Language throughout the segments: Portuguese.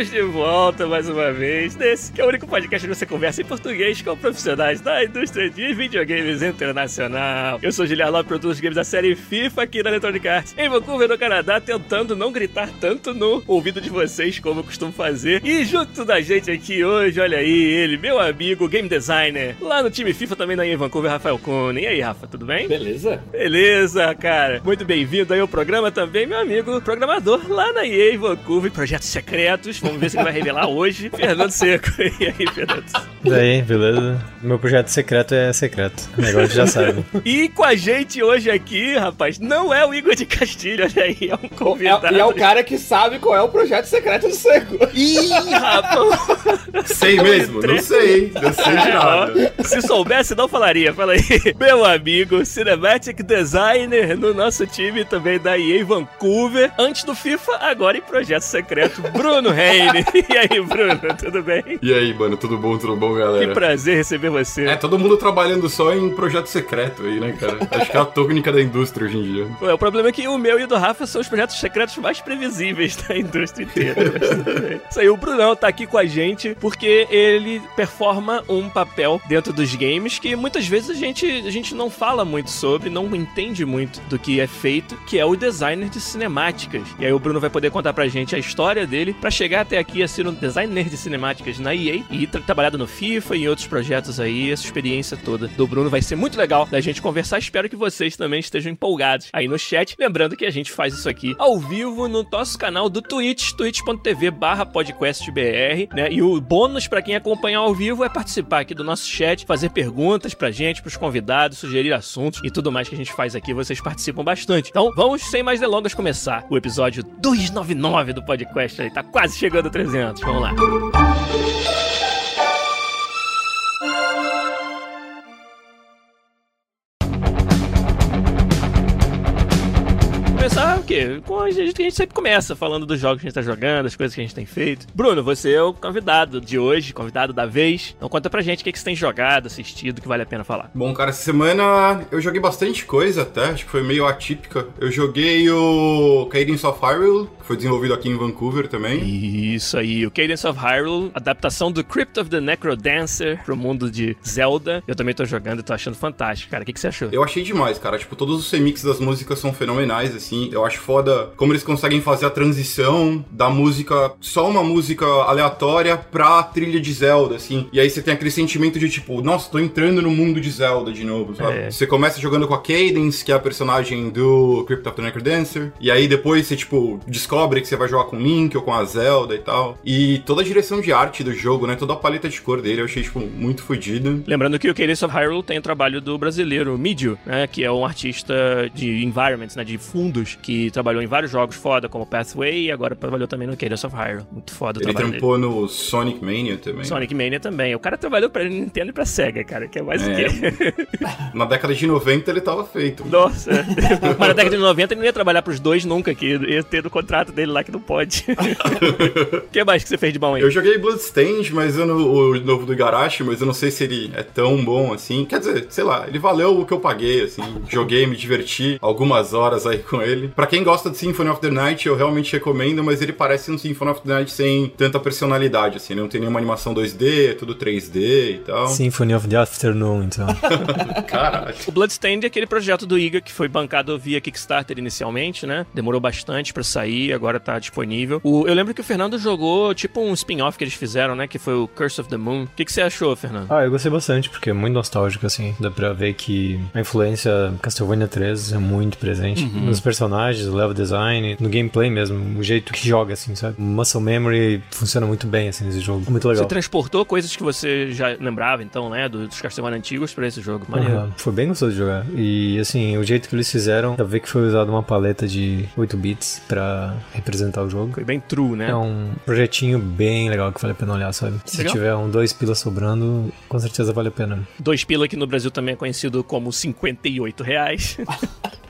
Estamos de volta mais uma vez nesse que é o único podcast onde você conversa em português com profissionais da indústria de videogames internacional. Eu sou Giliar Lopes, produtor de games da série FIFA aqui na Electronic Arts, em Vancouver, no Canadá, tentando não gritar tanto no ouvido de vocês como eu costumo fazer. E junto da gente aqui hoje, olha aí, ele, meu amigo, game designer, lá no time FIFA também na em Vancouver, Rafael Cone. E aí, Rafa, tudo bem? Beleza? Beleza, cara. Muito bem-vindo aí ao programa também, meu amigo programador lá na EA Vancouver, projetos secretos. Vamos ver se ele vai revelar hoje. Fernando Seco. E aí, Fernando? E aí, beleza? Meu projeto secreto é secreto. O negócio já sabe. E com a gente hoje aqui, rapaz, não é o Igor de Castilho, olha aí, é um convidado. É, e é o cara que sabe qual é o projeto secreto do Seco. Ih, rapaz! Sei mesmo, não sei. Não sei de nada. Se soubesse, não falaria. Fala aí. Meu amigo, Cinematic Designer no nosso time também da EA Vancouver. Antes do FIFA, agora em projeto secreto, Bruno Reine. E aí, Bruno, tudo bem? E aí, mano, tudo bom, tudo bom, Que galera? prazer receber você. É, todo mundo trabalhando só em projeto secreto aí, né, cara? Acho que é a técnica da indústria hoje em dia. Ué, o problema é que o meu e o do Rafa são os projetos secretos mais previsíveis da indústria inteira. mas tudo bem. Isso aí, o Brunão tá aqui com a gente porque ele performa um papel dentro dos games que muitas vezes a gente, a gente não fala muito sobre, não entende muito do que é feito, que é o designer de cinemáticas. E aí o Bruno vai poder contar pra gente a história dele pra chegar até aqui a ser um designer de cinemáticas na EA e ter trabalhado no FIFA e em outros projetos aí. Essa experiência toda do Bruno vai ser muito legal da gente conversar. Espero que vocês também estejam empolgados aí no chat. Lembrando que a gente faz isso aqui ao vivo no nosso canal do Twitch, twitch.tv podcastbr, né? E o bônus pra quem acompanhar ao vivo é participar aqui do nosso chat, fazer perguntas pra gente, pros convidados, sugerir assuntos e tudo mais que a gente faz aqui. Vocês participam bastante. Então vamos, sem mais delongas, começar o episódio 299 do podcast aí. Tá quase chegando a 300. Vamos lá. Começar o quê? Com a gente, a gente sempre começa falando dos jogos que a gente tá jogando, as coisas que a gente tem feito. Bruno, você é o convidado de hoje, convidado da vez. Então conta pra gente o que, que você tem jogado, assistido, que vale a pena falar. Bom, cara, essa semana eu joguei bastante coisa até, acho que foi meio atípica. Eu joguei o Cadence of foi desenvolvido aqui em Vancouver também. Isso aí, o Cadence of Hyrule, adaptação do Crypt of the Necrodancer pro mundo de Zelda. Eu também tô jogando e tô achando fantástico, cara. O que, que você achou? Eu achei demais, cara. Tipo, todos os remixes das músicas são fenomenais, assim. Eu acho foda como eles conseguem fazer a transição da música, só uma música aleatória pra trilha de Zelda, assim. E aí você tem aquele sentimento de tipo, nossa, tô entrando no mundo de Zelda de novo, sabe? É. Você começa jogando com a Cadence, que é a personagem do Crypt of the Necrodancer. E aí depois você, tipo, descobre que você vai jogar com o Link ou com a Zelda e tal. E toda a direção de arte do jogo, né? Toda a paleta de cor dele eu achei, tipo, muito fodida. Lembrando que o Cadence of Hyrule tem o trabalho do brasileiro Midio, né, que é um artista de environments, né, de fundos, que trabalhou em vários jogos foda, como Pathway, e agora trabalhou também no Cadence of Hyrule. Muito foda o Ele trabalho dele. trampou no Sonic Mania também. Sonic Mania também. O cara trabalhou pra Nintendo e pra Sega, cara, que é mais o É. quê? Na década de 90 ele tava feito. Nossa. Mas na década de 90 ele não ia trabalhar pros dois nunca, que ia ter no contrato dele lá que não pode. O que mais que você fez de bom aí? Eu joguei Bloodstained, mas eu não, o novo do Igarashi, mas eu não sei se ele é tão bom assim. Quer dizer, sei lá, ele valeu o que eu paguei, assim. Joguei, me diverti algumas horas aí com ele. Pra quem gosta de Symphony of the Night, eu realmente recomendo, mas ele parece um Symphony of the Night sem tanta personalidade, assim. Ele não tem nenhuma animação 2D, é tudo 3D e tal. Symphony of the Afternoon, então. Caralho. O Bloodstained é aquele projeto do Iga que foi bancado via Kickstarter inicialmente, né? Demorou bastante pra sair. Agora tá disponível. O- eu lembro que o Fernando jogou tipo um spin-off que eles fizeram, né? Que foi o Curse of the Moon. O que, que você achou, Fernando? Ah, eu gostei bastante, porque é muito nostálgico, assim. Dá pra ver que a influência Castlevania 3 é muito presente. Nos personagens, o level design, no gameplay mesmo, o jeito que joga, assim, sabe? Muscle memory funciona muito bem, assim, nesse jogo. Muito legal. Você transportou coisas que você já lembrava, então, né? do- Dos Castlevania antigos pra esse jogo. Maneiro. Aham, Foi bem gostoso de jogar. E assim, o jeito que eles fizeram, dá pra ver que foi usado uma paleta de 8 bits pra representar o jogo. Foi bem true, né? É um projetinho bem legal que vale a pena olhar, sabe? Se Legal. tiver um dois pilas sobrando, com certeza vale a pena. Dois pila aqui no Brasil também é conhecido como 58 reais.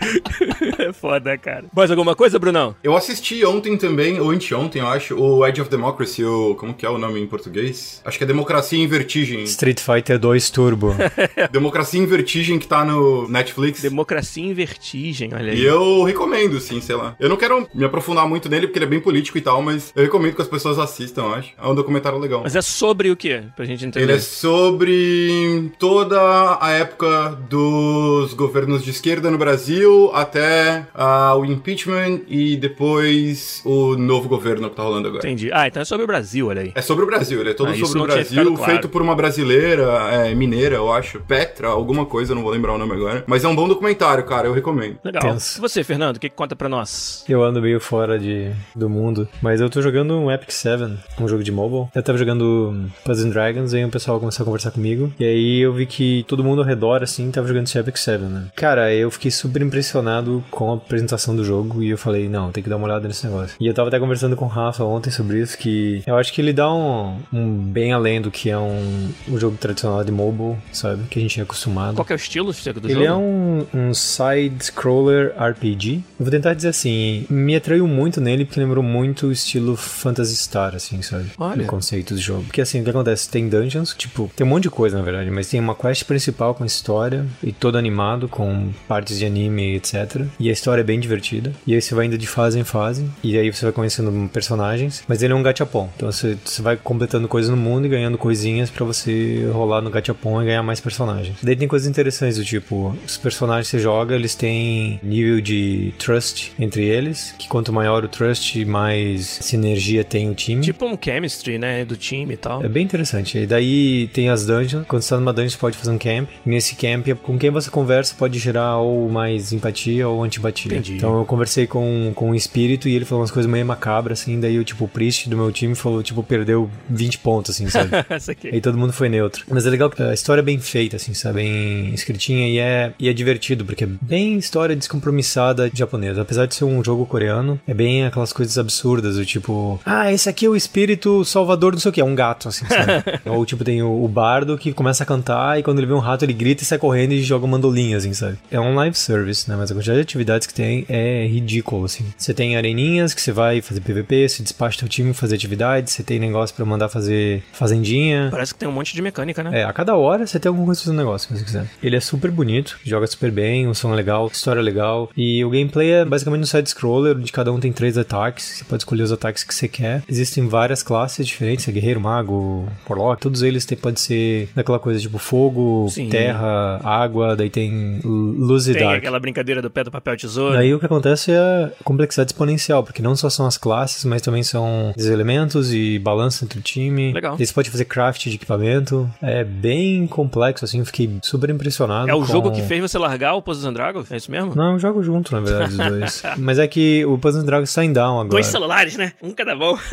é foda, cara. Mais alguma coisa, Brunão? Eu assisti ontem também, ou anteontem, eu acho, o Edge of Democracy, o. Como que é o nome em português? Acho que é Democracia em Vertigem. Street Fighter 2 Turbo. Democracia em Vertigem que tá no Netflix. Democracia em vertigem, olha aí. E eu recomendo, sim, sei lá. Eu não quero me aprofundar muito nele, porque ele é bem político e tal, mas eu recomendo que as pessoas assistam, eu acho. É um documentário legal. Mas é sobre o quê? Pra gente entender. Ele é sobre toda a época dos governos de esquerda no Brasil até ah, o impeachment e depois o novo governo que tá rolando agora. Entendi. Ah, então é sobre o Brasil, olha aí. É sobre o Brasil, ele é todo Ah, sobre o Brasil, claro. feito por uma brasileira, é, mineira, eu acho. Petra, alguma coisa, não vou lembrar o nome agora. Mas é um bom documentário, cara, eu recomendo. Legal. Tenso. E você, Fernando, o que, que conta pra nós? Eu ando meio fora de, do mundo, mas eu tô jogando um Epic 7, um jogo de mobile. Eu tava jogando Puzzle Dragons, aí o pessoal começou a conversar comigo, e aí eu vi que todo mundo ao redor, assim, tava jogando esse Epic 7, né? Cara, eu fiquei super impressionado com a apresentação do jogo, e eu falei, não, tem que dar uma olhada nesse negócio. E eu tava até conversando com o Rafa ontem sobre isso, que eu acho que ele dá um, um bem além do que é um, um jogo tradicional de mobile, sabe? Que a gente é acostumado. Qual que é o estilo do Ele jogo? é um, um side-scroller RPG. Eu vou tentar dizer assim, me atraiu muito nele porque lembrou muito o estilo Phantasy Star, assim, sabe? Olha. O conceito do jogo. Porque assim, o que acontece? Tem dungeons, tipo, tem um monte de coisa, na verdade, mas tem uma quest principal com história e todo animado, com partes de anime, etc. E a história é bem divertida. E aí você vai indo de fase em fase, e aí você vai conhecendo personagens, mas ele é um gachapon. Então você, você vai completando coisas no mundo e ganhando coisinhas pra você rolar no gachapon e ganhar mais personagens. Daí tem coisas interessantes do tipo, os personagens que você joga, eles têm nível de trust entre eles, que quanto maior o trust, mais sinergia tem o time. Tipo um chemistry, né? Do time e tal. É bem interessante. E daí tem as dungeons. Quando você tá numa dungeon, você pode fazer um camp. E nesse camp, com quem você conversa pode gerar ou mais empatia ou antipatia. Entendi. Então eu conversei com, com um espírito e ele falou umas coisas meio macabras, assim. Daí o tipo, o priest do meu time falou, tipo, perdeu 20 pontos, assim, sabe? Aí todo mundo foi neutro. Mas é legal que a história é bem feita, assim, sabe? Bem escritinha e é, e é divertido, porque é bem história descompromissada japonesa. Apesar de ser um jogo coreano, é bem aquelas coisas absurdas, do tipo, ah, esse aqui é o espírito salvador, não sei o que, é um gato, assim, sabe? Ou tipo, tem o, o bardo que começa a cantar e quando ele vê um rato ele grita e sai correndo e joga mandolinha, assim, sabe? É um live service, né? Mas a quantidade de atividades que tem é ridículo, assim. Você tem areninhas que você vai fazer PVP, você despacha teu time fazer atividades, você tem negócio pra mandar fazer fazendinha. Parece que tem um monte de mecânica, né? É, a cada hora você tem alguma coisa fazendo negócio, se você quiser. Ele é super bonito, joga super bem, o som é legal, história é legal. E o gameplay é basicamente um side-scroller, onde cada um tem três ataques. Você pode escolher os ataques que você quer. Existem várias classes diferentes, é guerreiro, mago, warlock. Todos eles tem, pode ser daquela coisa tipo fogo, Sim. terra, água, daí tem luz e Tem dark. aquela brincadeira do pé do papel tesoura. Daí o que acontece é a complexidade exponencial, porque não só são as classes, mas também são os elementos e balança entre o time. Legal. Daí você pode fazer craft de equipamento. É bem complexo, assim, eu fiquei super impressionado. É o com- jogo que fez você largar o Puzzles and Dragons? É isso mesmo? Não, eu jogo junto, na verdade, os dois. mas é que o Puzzle Dragons em down agora. Dois celulares, né? Um cada mão.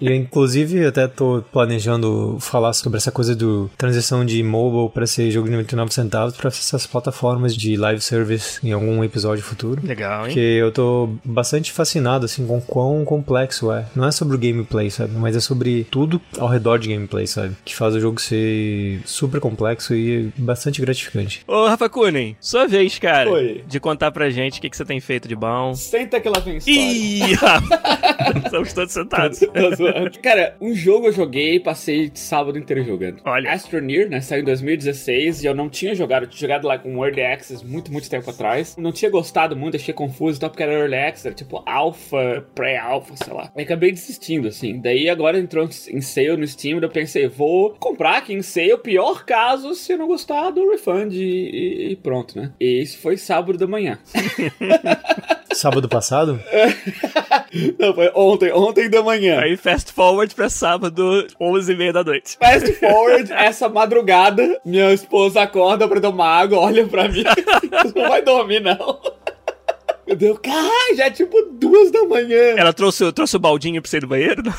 E inclusive até tô planejando falar sobre essa coisa do transição de mobile para ser jogo de 99 centavos para essas plataformas de live service em algum episódio futuro. Legal, hein? Porque eu tô bastante fascinado, assim, com quão complexo é. Não é sobre o gameplay, sabe? Mas é sobre tudo ao redor de gameplay, sabe? Que faz o jogo ser super complexo e bastante gratificante. Ô, Rafa Kunen, sua vez, cara. Oi. De contar pra gente o que, que você tem feito de bom. Senta que lá vem. Ih! Estamos todos sentados. Cara, um jogo eu joguei e passei sábado inteiro jogando. Olha. Astroneer, né? Saiu em 2016 e eu não tinha jogado. Eu tinha jogado lá com Early Access muito, muito tempo atrás. Não tinha gostado muito, achei confuso e tal, porque era Early Access, era tipo Alpha, Pré-Alpha, sei lá. Aí acabei desistindo, assim. Daí agora entrou em sale no Steam, eu pensei, vou comprar aqui em sale. Pior caso, se eu não gostar do refund e, e- e pronto, né? E isso foi sábado da manhã. Sábado passado? Não, foi ontem, ontem da manhã. Aí fast forward pra sábado, 11h30 da noite. Fast forward, essa madrugada, minha esposa acorda pra tomar água, olha pra mim, não vai dormir não. Eu deu, cara, já é tipo duas da manhã. Ela trouxe, trouxe o baldinho pra você ir no banheiro? Não.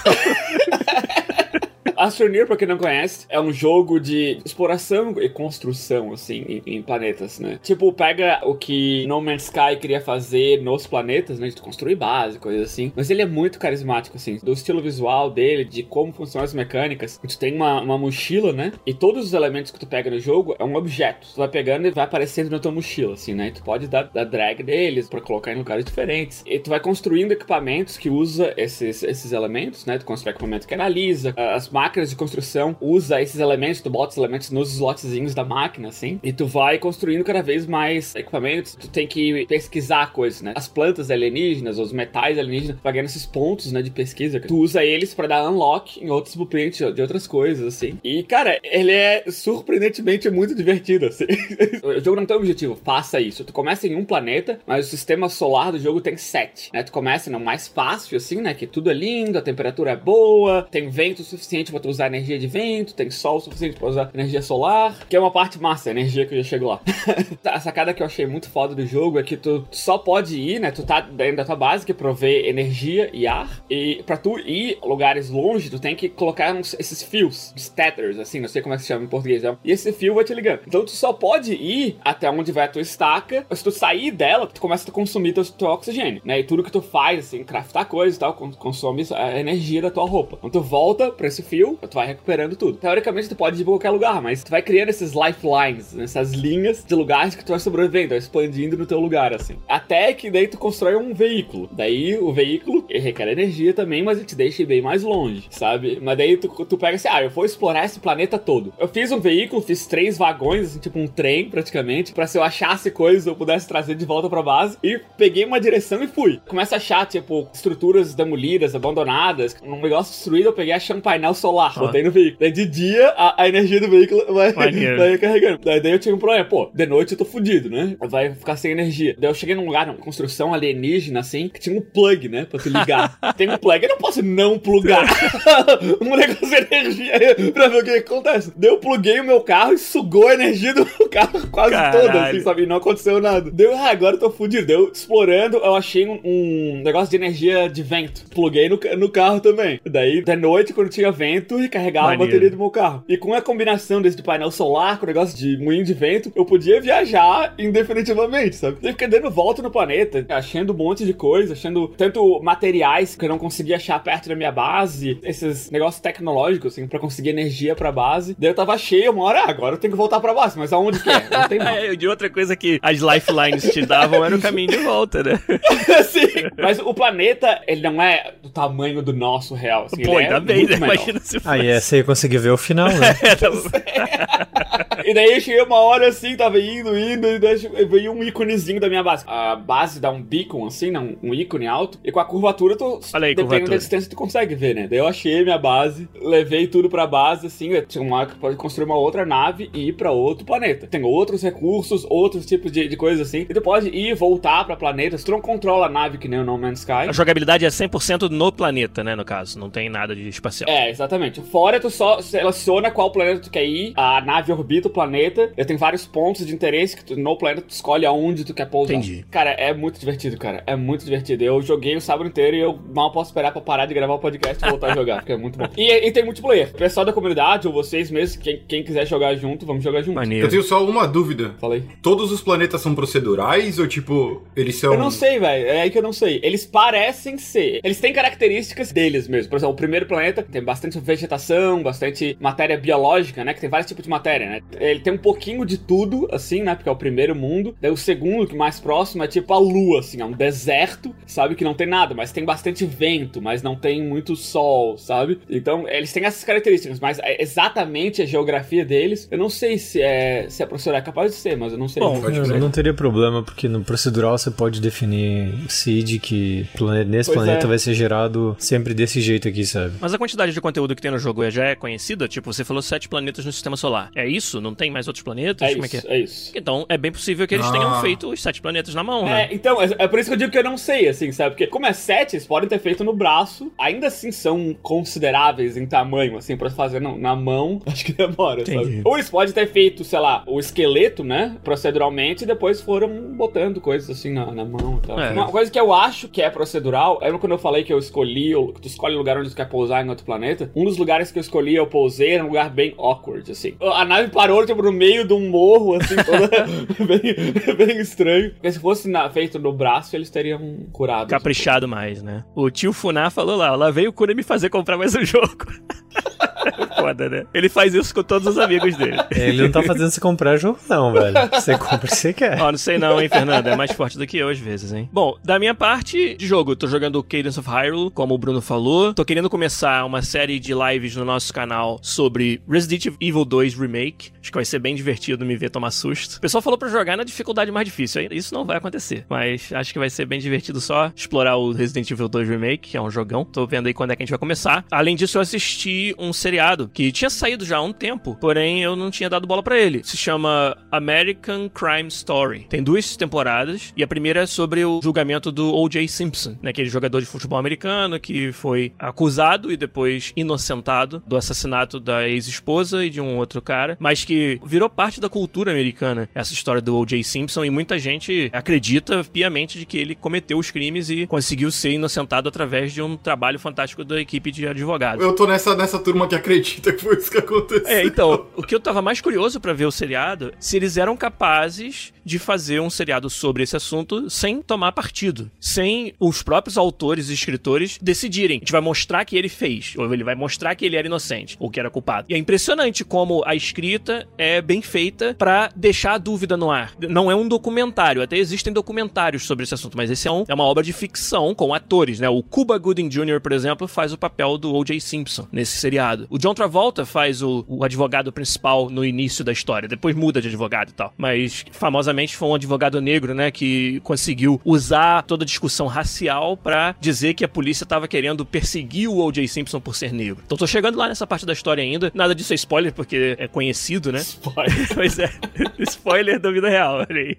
Astroneer, pra quem não conhece, é um jogo de exploração e construção, assim, em, em, planetas, né? Tipo, pega o que No Man's Sky queria fazer nos planetas, né? De construir base, coisas assim. Mas ele é muito carismático, assim, do estilo visual dele, de como funcionam as mecânicas. Tu tem uma, uma mochila, né? E todos os elementos que tu pega no jogo é um objeto. Tu vai pegando e vai aparecendo na tua mochila, assim, né? E tu pode dar, dar drag deles pra colocar em lugares diferentes. E tu vai construindo equipamentos que usa esses, esses elementos, né? Tu constrói equipamento que analisa as máquinas máquinas de construção usa esses elementos, tu bota os elementos nos slotzinhos da máquina, assim, e tu vai construindo cada vez mais equipamentos. Tu tem que pesquisar coisas, né? As plantas alienígenas, os metais alienígenas, vai ganhando esses pontos, né, de pesquisa. Tu usa eles para dar unlock em outros blueprints de outras coisas, assim. E, cara, ele é surpreendentemente muito divertido, assim. o jogo não tem objetivo, faça isso. Tu começa em um planeta, mas o sistema solar do jogo tem sete, né? Tu começa no mais fácil, assim, né? Que tudo é lindo, a temperatura é boa, tem vento suficiente pra tu usar energia de vento, tem sol suficiente pra usar energia solar, que é uma parte massa, a energia que eu já chego lá. a sacada que eu achei muito foda do jogo é que tu só pode ir, né? Tu tá dentro da tua base que provê energia e ar, e pra tu ir lugares longe, tu tem que colocar uns, esses fios, statters, assim, não sei como é que se chama em português, é e esse fio vai te ligando. Então tu só pode ir até onde vai a tua estaca, se tu sair dela, tu começa a consumir teu, teu oxigênio, né? E tudo que tu faz, assim, craftar coisas e tal, consome a energia da tua roupa. Então tu volta pra esse fio, tu vai recuperando tudo. Teoricamente, tu pode ir pra qualquer lugar, mas tu vai criando esses lifelines, essas linhas de lugares que tu vai sobrevivendo, vai expandindo no teu lugar, assim. Até que daí tu constrói um veículo. Daí o veículo requer energia também, mas ele te deixa bem mais longe, sabe? Mas daí tu, tu pega assim, ah, eu vou explorar esse planeta todo. Eu fiz um veículo, fiz três vagões, assim, tipo um trem praticamente, para se eu achasse coisas eu pudesse trazer de volta pra base. E peguei uma direção e fui. Começa a achar, tipo, estruturas demolidas, abandonadas. Um negócio destruído, eu peguei achei um painel solar celular, botei no veículo. Daí de dia, a, a energia do veículo vai, vai carregando. Daí, daí eu tive um problema, pô, de noite eu tô fudido, né? Vai ficar sem energia. Daí eu cheguei num lugar, numa construção alienígena, assim, que tinha um plug, né? Pra tu ligar. Tem um plug, eu não posso não plugar um negócio de energia pra ver o que, que acontece. Daí eu pluguei o meu carro e sugou a energia do meu carro quase Caralho. toda, assim, sabe? E não aconteceu nada. Deu, ah, agora eu tô fudido. Deu explorando, eu achei um, um, negócio de energia de vento. Pluguei no, no carro também. Daí, de noite, quando tinha vento, e recarregava Maneiro. a bateria do meu carro. E com a combinação desse do painel solar com o negócio de moinho de vento, eu podia viajar indefinitivamente, sabe? Eu fiquei dando volta no planeta, achando um monte de coisa, achando tanto materiais que eu não conseguia achar perto da minha base, esses negócios tecnológicos, assim, pra conseguir energia pra base. Daí eu tava cheio, uma hora, ah, agora eu tenho que voltar pra base, mas aonde que é? Não tem nada. é, de outra coisa que as lifelines te davam era o caminho de volta, né? Sim, mas o planeta, ele não é do tamanho do nosso real, assim, Pô, ainda é bem, né? Imagina se Aí é, você ia conseguir ver o final, né? e daí eu cheguei uma hora assim, tava indo, indo, e daí veio um íconezinho da minha base. A base dá um beacon, assim, né? Um, ícone alto. E com a curvatura, tu, Olha aí, dependendo curvatura. da distância, tu consegue ver, né? Daí eu achei minha base, levei tudo pra base, assim. Tinha uma que pode construir uma outra nave e ir pra outro planeta. Tem outros recursos, outros tipos de, de coisas assim. E tu pode ir e voltar pra planetas. Tu não controla a nave que nem o No Man's Sky. A jogabilidade é 100% no planeta, né? No caso, não tem nada de espacial. É, exatamente. Fora, tu só seleciona qual planeta tu quer ir, a nave orbita o planeta. Eu tenho vários pontos de interesse que tu, no planeta tu escolhe aonde tu quer pousar. Entendi. Cara, é muito divertido, cara. É muito divertido. Eu joguei o sábado inteiro e eu mal posso esperar pra parar de gravar o podcast e voltar a jogar, porque é muito bom. E, e tem multiplayer. O pessoal da comunidade, ou vocês mesmos, quem, quem quiser jogar junto, vamos jogar junto. Maneiro. Eu tenho só uma dúvida. Falei. Todos os planetas são procedurais ou, tipo, eles são. Eu não sei, velho. É aí que eu não sei. Eles parecem ser. Eles têm características deles mesmo. Por exemplo, o primeiro planeta tem bastante vegetação, bastante matéria biológica, né? Que tem vários tipos de matéria, né? Ele tem um pouquinho de tudo, assim, né? Porque é o primeiro mundo. Daí o segundo, que mais próximo, é tipo a lua, assim. É um deserto, sabe? Que não tem nada, mas tem bastante vento, mas não tem muito sol, sabe? Então, eles têm essas características, mas é exatamente a geografia deles, eu não sei se é, se é procedural. É capaz de ser, mas eu não sei. Bom, eu não teria problema, porque no procedural você pode definir seed que nesse pois planeta é. vai ser gerado sempre desse jeito aqui, sabe? Mas a quantidade de conteúdo que tem no jogo já é conhecida? Tipo, você falou sete planetas no sistema solar. É isso? Não tem mais outros planetas? É Como isso, é que é? é isso. Então, é bem possível que eles Ah. tenham feito os sete planetas na mão, né? É, então, é, é por isso que eu digo que eu não sei, assim, sabe? Porque como é 7, eles podem ter feito no braço, ainda assim são consideráveis em tamanho, assim, pra fazer na, na mão, acho que demora, Entendi. sabe? Ou eles podem ter feito, sei lá, o esqueleto, né, proceduralmente, e depois foram botando coisas assim na, na mão e tal. É. Uma coisa que eu acho que é procedural, lembra quando eu falei que eu escolhi, o- que tu escolhe o lugar onde tu quer pousar em outro planeta? Um dos lugares que eu escolhi, eu pousei, era um lugar bem awkward, assim. A nave parou, tipo, no meio de um morro, assim, toda bem, bem estranho. Porque se fosse na- feito no braço, eles teriam curado. Caprichado mais, né? O tio Funá falou lá, lá veio o Kuna me fazer comprar mais um jogo. Foda, né? Ele faz isso com todos os amigos dele. Ele não tá fazendo você comprar jogo, não, velho. Você compra o que você quer. Ó, não sei não, hein, Fernando? É mais forte do que eu às vezes, hein? Bom, da minha parte de jogo, eu tô jogando Cadence of Hyrule, como o Bruno falou. Tô querendo começar uma série de lives no nosso canal sobre Resident Evil 2 Remake. Acho que vai ser bem divertido me ver tomar susto. O pessoal falou pra jogar na dificuldade mais difícil. Isso não vai acontecer. Mas acho que vai ser bem divertido só explorar o Resident Evil 2 Remake, que é um jogão. Tô vendo aí quando é que a gente vai começar. Além disso, eu assisti um seriado que tinha saído já há um tempo, porém eu não tinha dado bola pra ele. Se chama American Crime Story. Tem duas temporadas e a primeira é sobre o julgamento do O.J. Simpson, né, aquele jogador de futebol americano que foi acusado e depois inocentado do assassinato da ex-esposa e de um outro cara, mas que virou parte da cultura americana essa história do O.J. Simpson e muita gente acredita piamente de que ele cometeu os crimes e conseguiu ser inocentado através de um trabalho fantástico da equipe de advogados. Eu tô nessa, nessa turma que acredita que foi isso que aconteceu. É, então, o que eu tava mais curioso pra ver o seriado, se eles eram capazes de fazer um seriado sobre esse assunto sem tomar partido, sem os próprios autores e escritores decidirem. A gente vai mostrar que ele fez, ou ele vai mostrar que ele era inocente, ou que era culpado. E é impressionante como a escrita é bem feita pra deixar a dúvida no ar. Não é um documentário, até existem documentários sobre esse assunto, mas esse é, um, é uma obra de ficção com atores, né? O Cuba Gooding Jr., por exemplo, faz o papel do O.J. Simpson nesse seriado. O John Travolta faz o, o advogado principal no início da história, depois muda de advogado e tal. Mas famosamente foi um advogado negro, né, que conseguiu usar toda a discussão racial pra dizer que a polícia tava querendo perseguir o O.J. Simpson por ser negro. Então tô chegando lá nessa parte da história ainda. Nada disso é spoiler porque é conhecido, né? Spoiler. pois é, spoiler da vida real, olha aí.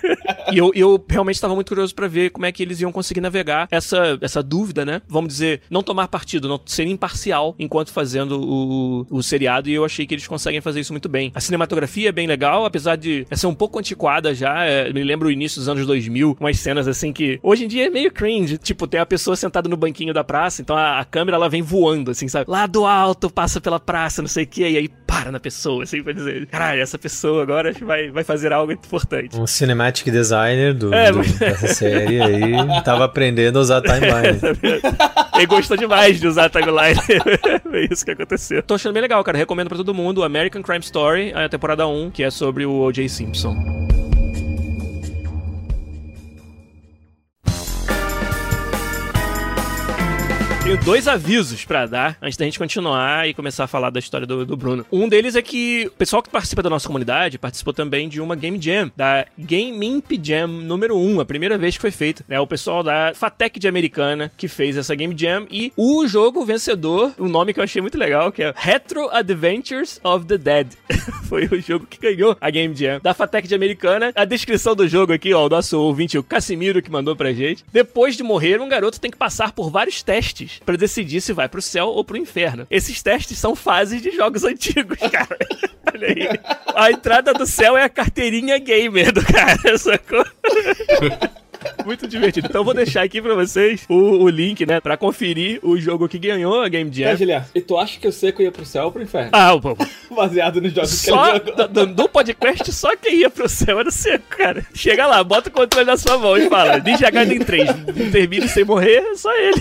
e eu, eu realmente estava muito curioso pra ver como é que eles iam conseguir navegar essa, essa dúvida, né? Vamos dizer, não tomar partido, não ser imparcial enquanto fazendo o, o seriado, e eu achei que eles conseguem fazer isso muito bem. A cinematografia é bem legal, apesar de ser um pouco antiquada já, é, me lembro o início dos anos 2000, umas cenas assim que hoje em dia é meio cringe, tipo, tem a pessoa sentada no banquinho da praça, então a, a câmera ela vem voando, assim, sabe? Lá do alto, passa pela praça, não sei o que, e aí para na pessoa, assim, pra dizer, caralho, essa pessoa agora vai, vai fazer algo importante. Um cinematic designer do, É, do- mas- dessa série aí tava aprendendo a usar timeline. Ele gostou demais de usar a timeline. Foi isso que aconteceu. Tô achando bem legal, cara. Recomendo pra todo mundo American Crime Story, a temporada 1, que é sobre o O.J. Simpson. Tenho dois avisos pra dar antes da gente continuar e começar a falar da história do, do Bruno. Um deles é que o pessoal que participa da nossa comunidade participou também de uma Game Jam, da Game Imp Jam número 1, a primeira vez que foi feita. Né? O pessoal da Fatec de Americana que fez essa Game Jam e o jogo vencedor, um nome que eu achei muito legal, que é Retro Adventures of the Dead. foi o jogo que ganhou a Game Jam da Fatec de Americana. A descrição do jogo aqui, ó, o nosso ouvinte, o Casimiro, que mandou pra gente. Depois de morrer, um garoto tem que passar por vários testes pra decidir se vai pro céu ou pro inferno. Esses testes são fases de jogos antigos, cara. Olha aí. A entrada do céu é a carteirinha gamer do cara, sacou? Muito divertido. Então eu vou deixar aqui pra vocês o, o link, né, pra conferir o jogo que ganhou a Game É, Jam. Juliano, e tu acha que o seco ia pro céu ou pro inferno? Ah, pô, Baseado nos jogos só que ele jogou. do, do podcast, só quem ia pro céu era o seco, cara. Chega lá, bota o controle na sua mão e fala: Ninja Gaiden 3, termine sem morrer, é só ele.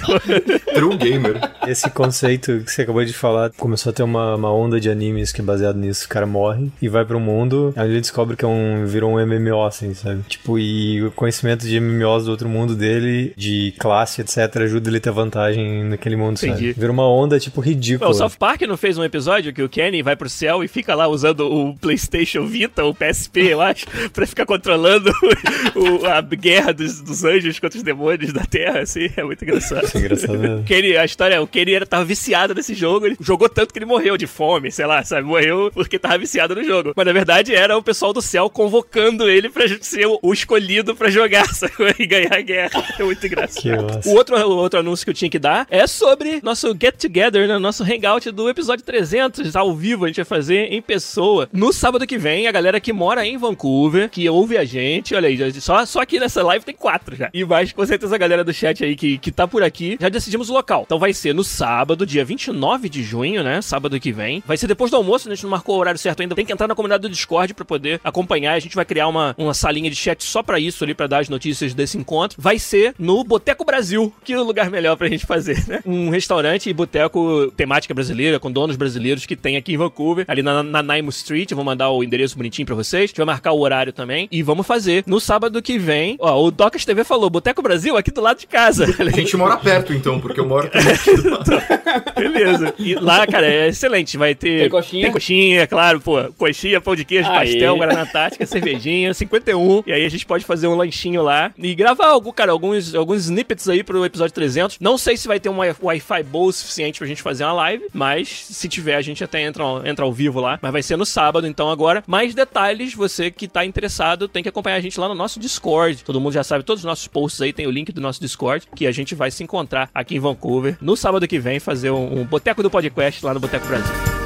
True gamer. Esse conceito que você acabou de falar começou a ter uma, uma onda de animes que é baseado nisso. O cara morre e vai pro mundo, aí ele descobre que é um, virou um MMO, assim, sabe? Tipo, e o conhecimento de MMO poderosos do outro mundo dele, de classe, etc., ajuda ele a ter vantagem naquele mundo, Entendi. sabe? Vira uma onda, tipo, ridícula. Ué, o South Park não fez um episódio que o Kenny vai pro céu e fica lá usando o PlayStation Vita, o PSP, eu acho, pra ficar controlando o- a guerra dos, dos anjos contra os demônios da Terra, assim, é muito engraçado. Isso é engraçado mesmo. Kenny, a história é, o Kenny era, tava viciado nesse jogo, ele jogou tanto que ele morreu de fome, sei lá, sabe? Morreu porque tava viciado no jogo. Mas na verdade era o pessoal do céu convocando ele pra ser o, o escolhido pra jogar, sabe? E ganhar a guerra. É muito engraçado. O outro, o outro anúncio que eu tinha que dar é sobre nosso get together, né? Nosso hangout do episódio 300, ao vivo, a gente vai fazer em pessoa. No sábado que vem, a galera que mora em Vancouver, que ouve a gente, olha aí, só, só aqui nessa live tem quatro já. E mais, com certeza, a galera do chat aí que, que tá por aqui, já decidimos o local. Então vai ser no sábado, dia 29 de junho, né? Sábado que vem. Vai ser depois do almoço, a gente não marcou o horário certo ainda. Tem que entrar na comunidade do Discord pra poder acompanhar. A gente vai criar uma, uma salinha de chat só pra isso ali, pra dar as notícias desse encontro. Vai ser no Boteco Brasil, que é o lugar melhor pra gente fazer, né? Um restaurante e boteco temática brasileira, com donos brasileiros que tem aqui em Vancouver, ali na, na Naimo Street. Eu vou mandar o endereço bonitinho pra vocês. A gente vai marcar o horário também. E vamos fazer no sábado que vem. Ó, o Docas TV falou: Boteco Brasil aqui do lado de casa. A gente mora perto, então, porque eu moro Beleza. E lá, cara, é excelente. Vai ter. Tem coxinha? Tem coxinha, claro, pô. Coxinha, pão de queijo, Aí. pastel, Guaraná Tática, cervejinha, 51. E aí a gente pode fazer um lanchinho lá e gravar algo, cara, alguns, alguns snippets aí pro episódio 300. Não sei se vai ter um wi- Wi-Fi bom o suficiente pra gente fazer uma live, mas se tiver, a gente até entra, entra ao vivo lá. Mas vai ser no sábado, então agora. Mais detalhes, você que tá interessado, tem que acompanhar a gente lá no nosso Discord. Todo mundo já sabe, todos os nossos posts aí tem o link do nosso Discord, que a gente vai se encontrar aqui em Vancouver no sábado que vem, fazer um, um Boteco do Podcast lá no Boteco Brasil.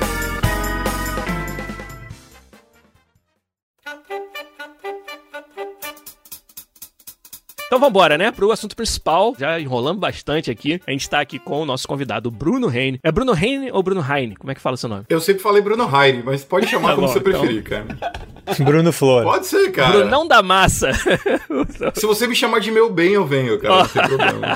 Então vambora, né? Pro assunto principal, já enrolando bastante aqui. A gente tá aqui com o nosso convidado, Bruno Reine. É Bruno Reine ou Bruno Heine? Como é que fala seu nome? Eu sempre falei Bruno Heine, mas pode chamar Tá como bom, você então. preferir, cara. Bruno Flor. Pode ser, cara. Brunão da Massa. Se você me chamar de meu bem, eu venho, cara. Não tem problema.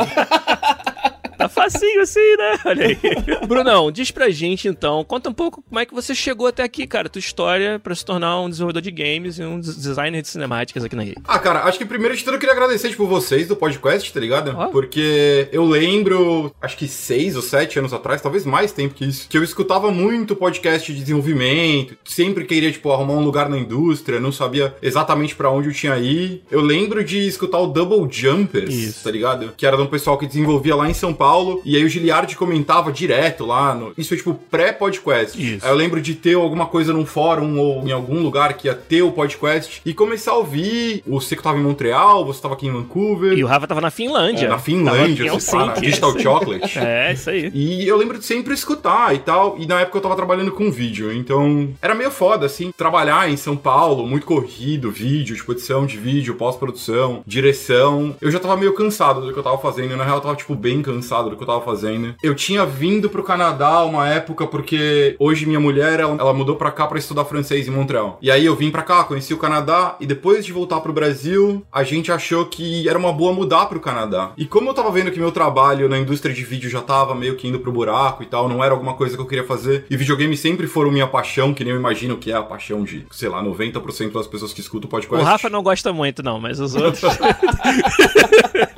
Facinho assim, né? Olha aí. Brunão, diz pra gente então, conta um pouco como é que você chegou até aqui, cara. Tua história pra se tornar um desenvolvedor de games e um des- designer de cinemáticas aqui na Geek. Ah, cara, acho que primeiro de tudo eu queria agradecer, tipo, vocês do podcast, tá ligado? Ó. Porque eu lembro, acho que seis ou sete anos atrás, talvez mais tempo que isso, que eu escutava muito podcast de desenvolvimento, sempre queria, tipo, arrumar um lugar na indústria, não sabia exatamente pra onde eu tinha ir. Eu lembro de escutar o Double Jumpers, Isso. tá ligado? Que era de um pessoal que desenvolvia lá em São Paulo, e aí o Giliard comentava direto lá, no... isso é, tipo, pré-podcast. Aí eu lembro de ter alguma coisa num fórum ou em algum lugar que ia ter o podcast e começar a ouvir. Você que tava em Montreal, você tava aqui em Vancouver. E o Rafa tava na Finlândia. É, na Tava Finlândia, em você fala, Helsinki. Digital Chocolate. É, isso aí. E eu lembro de sempre escutar e tal. E na época eu tava trabalhando com vídeo. Então era meio foda, assim, trabalhar em São Paulo, muito corrido, vídeo, tipo, edição de vídeo, pós-produção, direção. Eu já tava meio cansado do que eu tava fazendo. Na real, eu tava, tipo, bem cansado do que eu tava fazendo. Eu tinha vindo pro Canadá uma época porque hoje minha mulher, ela, ela mudou pra cá pra estudar francês em Montreal. E aí eu vim pra cá, conheci o Canadá. E depois de voltar pro Brasil, a gente achou que era uma boa mudar pro Canadá. E como eu tava vendo que meu trabalho na indústria de vídeo já tava meio que indo pro buraco e tal, não era alguma coisa que eu queria fazer. E videogames sempre foram minha paixão, que nem eu imagino que é a paixão de, sei lá, 90% das pessoas que escutam o O podcast. Rafa não gosta muito, não, mas os outros.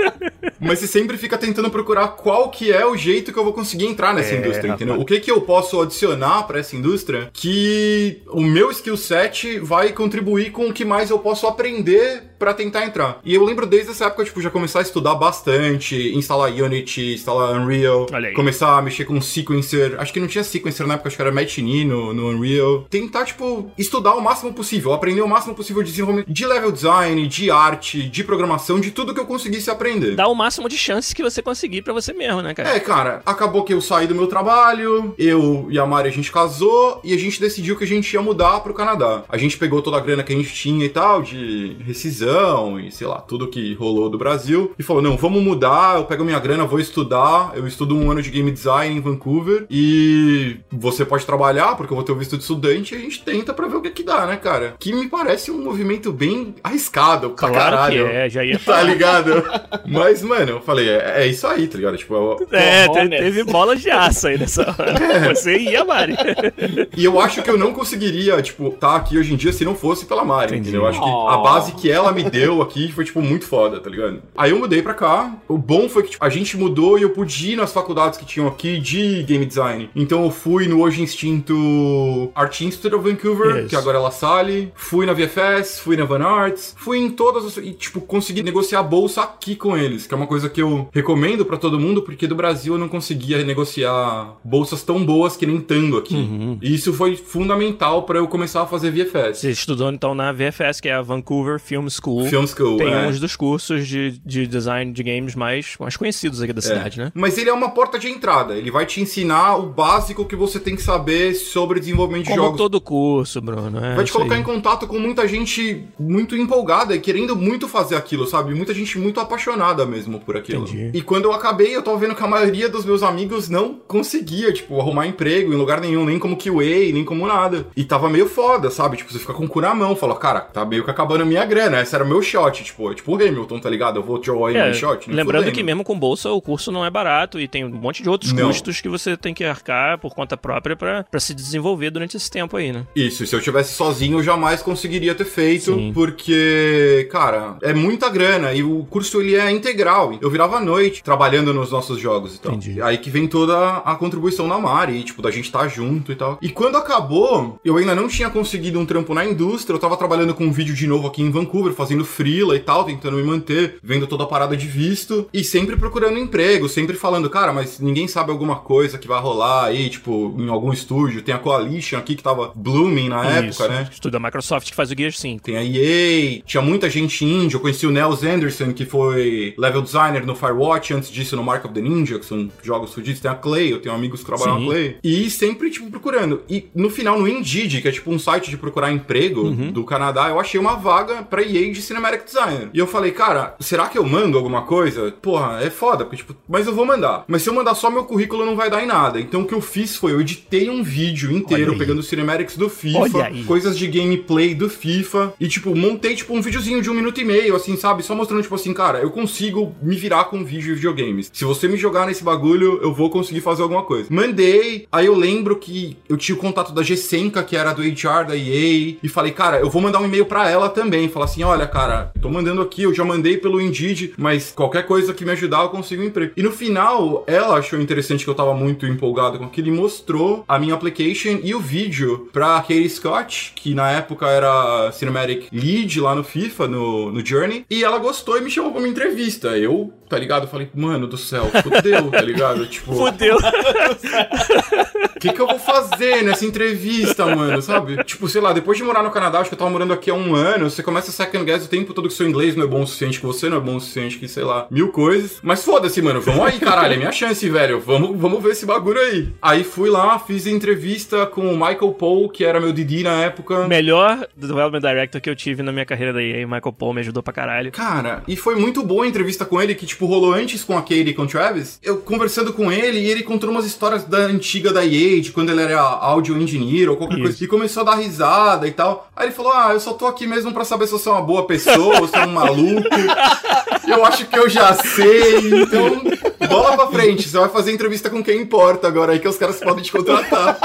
Mas você sempre fica tentando procurar qual que é o jeito que eu vou conseguir entrar nessa É, indústria, rapaz. entendeu? O que que eu posso adicionar pra essa indústria que o meu skill set vai contribuir com o que mais eu posso aprender pra tentar entrar. E eu lembro desde essa época, tipo, já começar a estudar bastante, instalar Unity, instalar Unreal, começar a mexer com sequencer. Acho que não tinha sequencer na época, acho que era Matinee no, no Unreal. Tentar, tipo, estudar o máximo possível, aprender o máximo possível de desenvolvimento de level design, de arte, de programação, de tudo que eu conseguisse aprender. Dá o máximo de chances que você conseguir pra você mesmo, né, cara? É, cara, acabou que eu saí do meu trabalho, eu e a Mari a gente casou e a gente decidiu que a gente ia mudar pro Canadá. A gente pegou toda a grana que a gente tinha e tal, de rescisão e sei lá, tudo que rolou do Brasil, e falou: não, vamos mudar, eu pego minha grana, vou estudar. Eu estudo um ano de game design em Vancouver e você pode trabalhar, porque eu vou ter o visto de estudante, e a gente tenta pra ver o que que dá, né, cara? Que me parece um movimento bem arriscado pra claro caralho. que é, já ia Tá falar. ligado? Mas, mano, eu falei, é, é isso aí, tá ligado? Tipo, eu- É, te- teve bolas de aço aí nessa hora. Você e a Mari. E eu acho que eu não conseguiria, tipo, estar aqui hoje em dia se não fosse pela Mari, Entendi. entendeu? Eu acho que a base que ela me deu aqui foi, tipo, muito foda, tá ligado? Aí eu mudei pra cá. O bom foi que tipo, a gente mudou e eu pude ir nas faculdades que tinham aqui de game design. Então eu fui no hoje instinto Art Institute of Vancouver, Yes. que agora é La Salle. Fui na VFS, fui na Van Arts. Fui em todas as... E, tipo, consegui negociar bolsa aqui com eles, que é uma coisa que eu recomendo pra todo mundo, porque do Brasil eu não conseguia negociar bolsas tão boas que nem Tango aqui. Uhum. E isso foi fundamental pra eu começar a fazer VFS. Você estudou então na VFS, que é a Vancouver Film School. Film School, Tem é. uns dos cursos de, de design de games mais, mais conhecidos aqui da cidade, né? Mas ele é uma porta de entrada. Ele vai te ensinar o básico que você tem que saber sobre desenvolvimento de Como jogos. todo curso, Bruno. É Vai te colocar aí. em contato com muita gente muito empolgada e querendo muito fazer aquilo, sabe? Muita gente muito apaixonada mesmo por aquilo. Entendi. E quando eu acabei, eu tava vendo que a maioria dos meus amigos não conseguia, tipo, arrumar emprego em lugar nenhum, nem como QA, nem como nada. E tava meio foda, sabe? Tipo, você fica com o cu na mão, fala, cara, tá meio que acabando a minha grana. Esse era o meu shot, tipo, é tipo o Hamilton, tá ligado? Eu vou jogar aí É, shot. lembrando que mesmo com bolsa o curso não é barato e tem um monte de outros Não. custos que você tem que arcar por conta própria pra pra se desenvolver durante esse tempo aí, né? Isso, e se eu tivesse sozinho, eu jamais conseguiria ter feito, Sim. porque, cara, é muita grana e o curso ele é integral. Eu virava à noite trabalhando nos nossos jogos e tal. Entendi. Aí que vem toda a contribuição da Mari, tipo, da gente estar junto e tal. E quando acabou, eu ainda não tinha conseguido um trampo na indústria, eu tava trabalhando com um vídeo de novo aqui em Vancouver, fazendo freela e tal, tentando me manter, vendo toda a parada de visto e sempre procurando emprego, sempre falando, cara, mas ninguém sabe alguma coisa que vai rolar aí, tipo, em algum estúdio. Tem a Coalition aqui que tava blooming na Isso. época, né? Estudo da Microsoft que faz o Gears 5. Tem a EA, tinha muita gente indie. Eu conheci o Nels Anderson, que foi level designer no Firewatch, antes disso no Mark of the Ninja, que são jogos fudidos. Tem a Clay, eu tenho amigos que trabalham Sim. na Clay. E sempre, tipo, procurando. E no final, no Indeed, que é tipo um site de procurar emprego Uhum. do Canadá, eu achei uma vaga pra EA de Cinematic Designer. E eu falei, cara, será que eu mando alguma coisa? Porra, é foda, porque, tipo, mas eu vou mandar. Mas se eu mandar só meu currículo, não vai dar em nada. Então o que eu fiz foi, eu editei um vídeo inteiro pegando cinematics do FIFA, coisas de gameplay do FIFA e, tipo, montei, tipo, um videozinho de um minuto e meio, assim, sabe? Só mostrando, tipo assim, cara, eu consigo me virar com vídeo e videogames. Se você me jogar nesse bagulho, eu vou conseguir fazer alguma coisa. Mandei, aí eu lembro que eu tinha o contato da Gessenka, que era do HR da EA, e falei, cara, eu vou mandar um e-mail pra ela também. Falar assim, olha, cara, tô mandando aqui, eu já mandei pelo Indeed, mas qualquer coisa que me ajudar, eu consigo um emprego. E no final, ela achou interessante que eu tava muito empolgado com aquilo e mostrou a minha application e o vídeo pra Katie Scott, que na época era Cinematic Lead lá no FIFA, no, no Journey, e ela gostou e me chamou pra uma entrevista. Eu, tá ligado? Falei, mano do céu, fudeu, tá ligado? Tipo, Fudeu. o que, que eu vou fazer nessa entrevista, mano, sabe? Tipo, sei lá, depois de morar no Canadá, acho que eu tava morando aqui há um ano, você começa a second guess o tempo todo que seu inglês não é bom o suficiente, que você não é bom o suficiente, que sei lá, mil coisas. Mas foda-se, mano, vamos aí, caralho, é minha chance, velho. Vamos, vamos ver esse bagulho aí. Aí fui lá, fiz a entrevista com o Michael Paul, que era meu Didi na época. Melhor development director que eu tive na minha carreira da EA, Michael Paul, me ajudou pra caralho. Cara, e foi muito boa a entrevista com ele, que, tipo, rolou antes com a Katie e com o Travis. Eu conversando com ele, e ele contou umas histórias da antiga da EA, de quando ele era audio engineer ou qualquer Isso. coisa. E começou a dar risada e tal. Aí ele falou: Ah, eu só tô aqui mesmo pra saber se eu sou uma boa pessoa, ou se eu sou um maluco. eu acho que eu já sei, então. Bola pra frente, você vai fazer entrevista com quem importa agora aí, que os caras podem te contratar.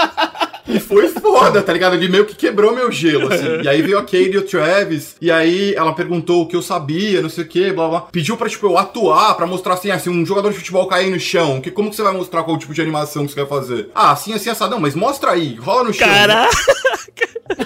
E foi foda, tá ligado? Ele meio que quebrou meu gelo, assim. E aí veio a Katie e o Travis, e aí ela perguntou o que eu sabia, não sei o que, blá blá. Pediu pra, tipo, eu atuar, pra mostrar assim, assim, um jogador de futebol cair no chão. Que, como que você vai mostrar qual tipo de animação que você quer fazer? Ah, assim, assim, assado. Não, mas mostra aí, rola no chão. Caraca!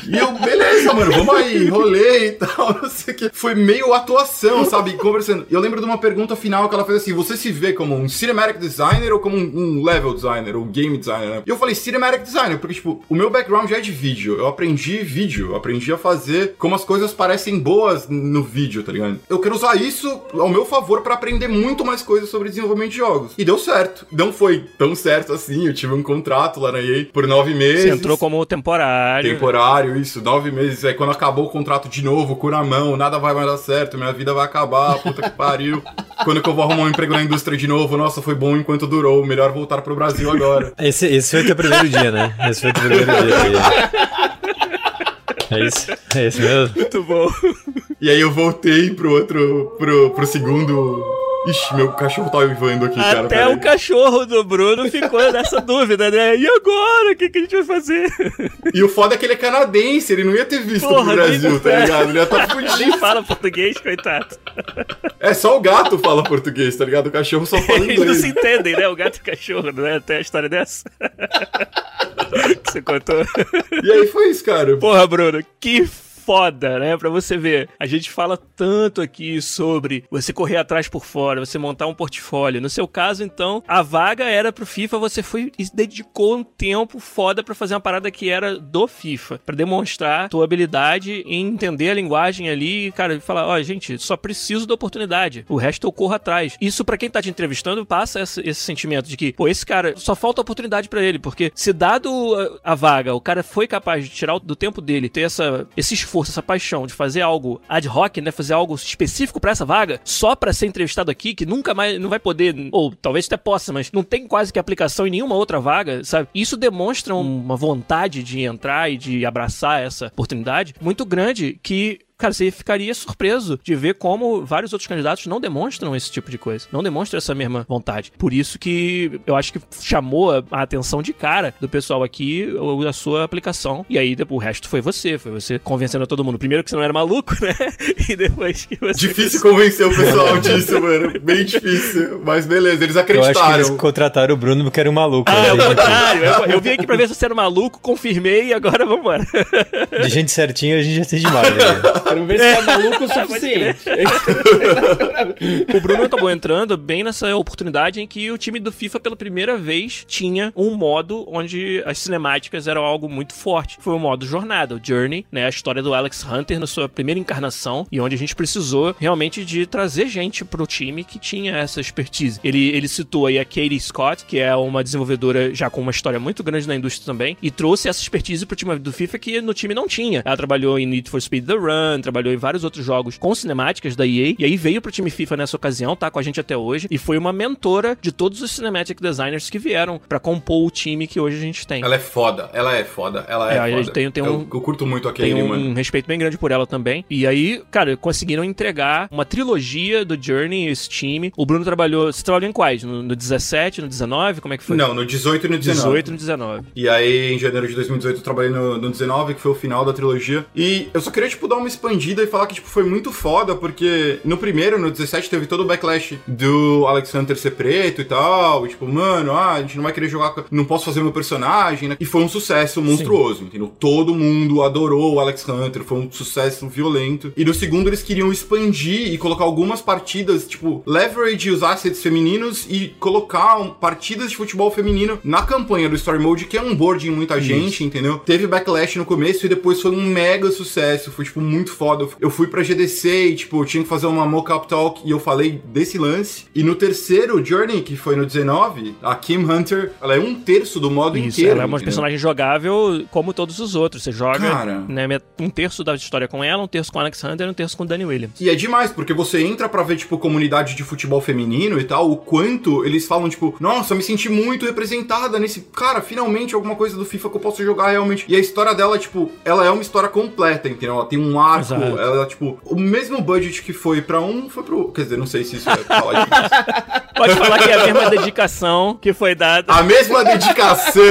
E eu, beleza, mano, vamos aí, rolê e tal, não sei o que. Foi meio atuação, sabe? Conversando. E eu lembro de uma pergunta final que ela fez assim: você se vê como um cinematic designer ou como um, um level designer, ou game designer? né? E eu falei cinematic designer, porque, tipo, o meu background já é de vídeo. Eu aprendi vídeo, eu aprendi a fazer como as coisas parecem boas no vídeo, tá ligado? Eu quero usar isso ao meu favor pra aprender muito mais coisas sobre desenvolvimento de jogos. E deu certo. Não foi tão certo assim. Eu tive um contrato lá na EA por nove meses. Você entrou como temporário. Temporário, isso, nove meses. Aí quando acabou o contrato de novo, cu na mão, nada vai mais dar certo, minha vida vai acabar, puta que pariu. quando que eu vou arrumar um emprego na indústria de novo? Nossa, foi bom enquanto durou, melhor voltar pro Brasil agora. Esse, esse foi o teu primeiro dia, né? Esse foi o teu primeiro dia. É isso? É isso mesmo? Muito bom. E aí eu voltei pro outro, pro, pro segundo Ixi, meu cachorro tá uivando aqui, cara. Até o cachorro do Bruno ficou nessa dúvida, né? E agora? O que, que a gente vai fazer? E o foda é que ele é canadense, ele não ia ter visto Porra, pro Brasil, tá ligado? Ele ia tá Nem fudido. fala português, coitado. É só o gato fala português, tá ligado? O cachorro só fala Eles não inglês. se entendem, né? O gato e o cachorro, não é? Até a história dessa. que você contou. E aí foi isso, cara. Porra, Bruno, que foda, né? Pra você ver. A gente fala tanto aqui sobre você correr atrás por fora, você montar um portfólio. No seu caso, então, a vaga era pro FIFA, você foi e dedicou um tempo foda pra fazer uma parada que era do FIFA, Pra demonstrar tua habilidade em entender a linguagem ali, e, cara, falar, ó, gente, só preciso da oportunidade. O resto eu corro atrás. Isso pra quem tá te entrevistando passa esse, esse sentimento de que, pô, esse cara só falta oportunidade pra ele, porque se dado a, a vaga, o cara foi capaz de tirar do tempo dele, ter essa, esse esforço, essa paixão de fazer algo ad hoc, né, fazer algo específico pra essa vaga, só pra ser entrevistado aqui, que nunca mais não vai poder, ou talvez até possa, mas não tem quase que aplicação em nenhuma outra vaga, sabe? Isso demonstra um- uma vontade de entrar e de abraçar essa oportunidade muito grande que Cara, você ficaria surpreso de ver como vários outros candidatos não demonstram esse tipo de coisa. Não demonstram essa mesma vontade. Por isso que eu acho que chamou a atenção de cara do pessoal aqui a sua aplicação. E aí depois, o resto foi você. Foi você convencendo todo mundo. Primeiro que você não era maluco, né? E depois que você. Difícil convencer o pessoal disso, mano. Bem difícil. Mas beleza, eles Eu acho que acreditaram. eles contrataram o Bruno porque era um maluco. Ah, é o né? contrário. Eu, eu vim aqui pra ver se você era maluco, confirmei e agora vambora. De gente certinha a gente já tem demais. Né? Quero ver se tá maluco o suficiente. O Bruno acabou entrando bem nessa oportunidade em que o time do FIFA, pela primeira vez, tinha um modo onde as cinemáticas eram algo muito forte. Foi o modo jornada, o Journey, né? A história do Alex Hunter na sua primeira encarnação e onde a gente precisou realmente de trazer gente pro time que tinha essa expertise. Ele, ele citou aí a Katie Scott, que é uma desenvolvedora já com uma história muito grande na indústria também, e trouxe essa expertise pro time do FIFA que no time não tinha. Ela trabalhou em Need for Speed The Run, trabalhou em vários outros jogos com cinemáticas da EA, e aí veio pro time FIFA nessa ocasião, tá com a gente até hoje, e foi uma mentora de todos os cinematic designers que vieram pra compor o time que hoje a gente tem. Ela é foda, ela é foda, ela é, É, foda. tem- tem eu, um- eu curto muito a Tem um, mano. respeito bem grande por ela também. E aí, cara, conseguiram entregar uma trilogia do Journey, esse time. O Bruno trabalhou. Você trabalhou em quais? No, no 17, no 19? Como é que foi? Não, no 18 e no 19. 18 e no 19. E aí, em janeiro de 2018, eu trabalhei no, no 19, que foi o final da trilogia. E eu só queria, tipo, dar uma expandida e falar que, tipo, foi muito foda, porque no primeiro, no 17, teve todo o backlash do Alex Hunter ser preto e tal. E, tipo, mano, ah, a gente não vai querer jogar, não posso fazer meu personagem, né? E foi um sucesso monstruoso, entendeu? Todo mundo adorou o Alex Hunter, foi um sucesso violento. E no segundo, eles queriam expandir e colocar algumas partidas, tipo, leverage os assets femininos e colocar um- partidas de futebol feminino na campanha do Story Mode, que é um board em muita gente, entendeu? Teve backlash no começo e depois foi um mega sucesso, foi, tipo, muito foda. Eu fui pra GDC e, tipo, eu tinha que fazer uma mock-up talk e eu falei desse lance. E no terceiro Journey, que foi no 19, a Kim Hunter, ela é um terço do modo Isso, inteiro. ela é uma entendeu? personagem jogável como todos os outros. Você joga Cara. né, um terço da história com ela, um terço com Alex Hunter e um terço com Danny Williams. E é demais, porque você entra pra ver, tipo, comunidade de futebol feminino e tal, o quanto eles falam, tipo, nossa, me senti muito representada nesse. Cara, finalmente alguma coisa do FIFA que eu posso jogar realmente. E a história dela, tipo, ela é uma história completa, entendeu? Ela tem um arco, Exato. ela, tipo, o mesmo budget que foi pra um, foi pro. Quer dizer, não sei se isso é falar disso. Pode falar que é a mesma dedicação que foi dada. A mesma dedicação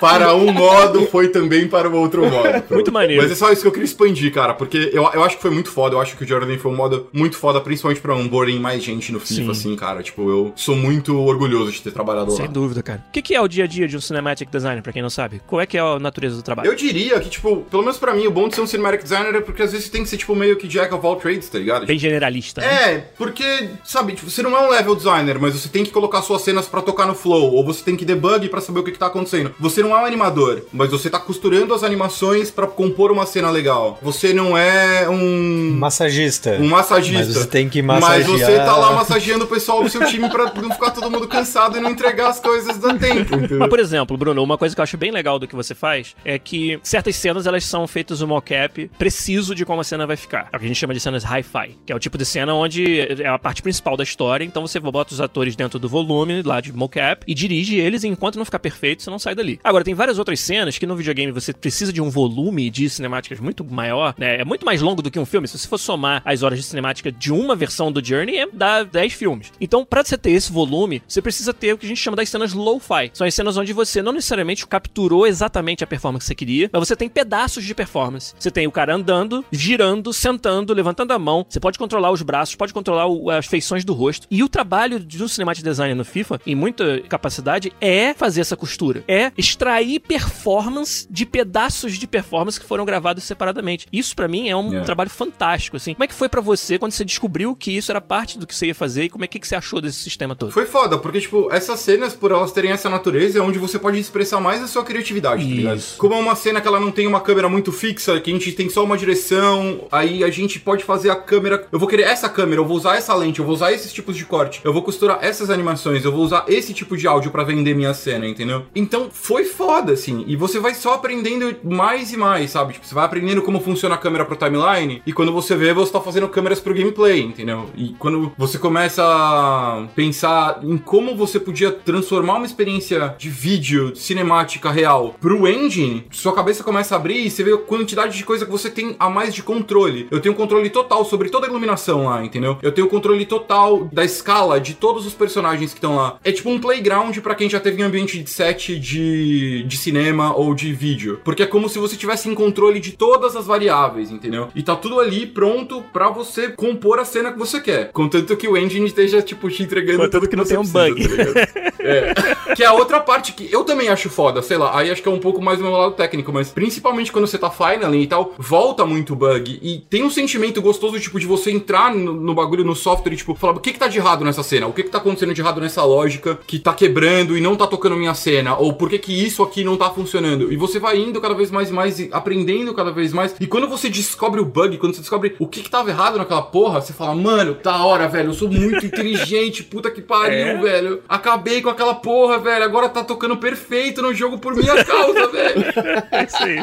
para um modo foi também para o outro modo. Muito maneiro. Mas é só isso que eu queria expandir, cara, porque eu, eu acho que foi muito foda. Eu acho que o Jordan foi um modo muito foda, principalmente pra onboarding mais gente no FIFA, Sim. assim, cara. Tipo, eu sou muito orgulhoso de ter trabalhado Sem lá. dúvida, cara. O que, que é o dia a dia de um cinematic designer, pra quem não sabe? Qual é que é a natureza do trabalho? Eu diria que, tipo, pelo menos pra mim, o bom de ser um cinematic designer é porque às vezes você tem que ser, tipo, meio que jack of all trades, tá ligado? Bem generalista. né? É, porque, sabe, tipo, você não é um level designer, mas você tem que colocar suas cenas pra tocar no flow, ou você tem que debug pra saber o que, que tá acontecendo. Você não é um animador, mas você tá costurando as animações pra compor uma cena legal. Você não é um. Massagista. Um massagista. Mas você tem que Mas massagear. você tá lá massageando o pessoal do seu time pra não ficar todo mundo cansado e não entregar as coisas a tempo, entendeu? Mas, por exemplo, Bruno, uma coisa que eu acho bem legal do que você faz é que certas cenas elas são feitas um mocap preciso de como a cena vai ficar. É o que a gente chama de cenas hi-fi, que é o tipo de cena onde é a parte principal da história, então você bota os atores dentro do volume lá de mocap e dirige eles e enquanto não ficar perfeito, você não sai dali. Agora, tem várias outras cenas que no videogame você precisa de um volume de cinemáticas muito maior, né? É muito mais longo do que um filme. Se você for somar as horas de cinemática de uma versão do Journey, é, dá 10 filmes. Então, pra você ter esse volume, você precisa ter o que a gente chama das cenas low-fi. São as cenas onde você não necessariamente capturou exatamente a performance que você queria, mas você tem pedaços de performance. Você tem o cara andando, girando, sentando, levantando a mão. Você pode controlar os braços, pode controlar o, as feições do rosto. E o trabalho de um cinematic designer no FIFA, em muita capacidade, é fazer essa costura. É extrair performance de pedaços de performance que foram gravados separadamente. Isso para mim é um Yeah. trabalho fantástico, assim. Como é que foi para você quando você descobriu que isso era parte do que você ia fazer e como é que, que você achou desse sistema todo? Foi foda, porque, tipo, essas cenas, por elas terem essa natureza, é onde você pode expressar mais a sua criatividade, tá ligado? Isso. Como é uma cena que ela não tem uma câmera muito fixa, que a gente tem só uma direção, aí a gente pode fazer a câmera. Eu vou querer essa câmera, eu vou usar essa lente, eu vou usar esses tipos de corte, eu vou costurar essas animações, eu vou usar esse tipo de áudio pra vender minha cena, entendeu? Então foi foda, assim. E você vai só aprendendo mais e mais, sabe? Tipo, você vai aprendendo como funciona a câmera pro timeline, e quando você vê, você tá fazendo câmeras pro gameplay, entendeu? E quando você começa a pensar em como você podia transformar uma experiência de vídeo cinemática real pro engine, sua cabeça começa a abrir e você vê a quantidade de coisa que você tem a mais de controle. Eu tenho controle total sobre toda a iluminação lá, entendeu? Eu tenho controle total da escala de todos os personagens que estão lá. É tipo um playground pra quem já teve em ambiente de set de, de cinema ou de vídeo. Porque é como se você tivesse em controle de todas as variáveis, entendeu? E tá tudo ali pronto pra você compor a cena que você quer. Contanto que o engine esteja, tipo, te entregando Contanto que não tenha um bug. tá? É. Que é a outra parte que eu também acho foda, sei lá. Aí acho que é um pouco mais do meu lado técnico, mas principalmente quando você tá finaling e tal, volta muito bug. E tem um sentimento gostoso, tipo, de você entrar no, no bagulho, no software e, tipo, falar, o que que tá de errado nessa cena? O que que tá acontecendo de errado nessa lógica que tá quebrando e não tá tocando minha cena? Ou por que que isso aqui não tá funcionando? E você vai indo cada vez mais e mais e aprendendo cada vez mais. E quando você descobre o bug, quando você descobre o que que tava errado naquela porra, você fala, mano, da hora, velho, eu sou muito inteligente, puta que pariu, É? velho. Acabei com aquela porra, velho. Agora tá tocando perfeito no jogo por minha causa, velho. É isso aí.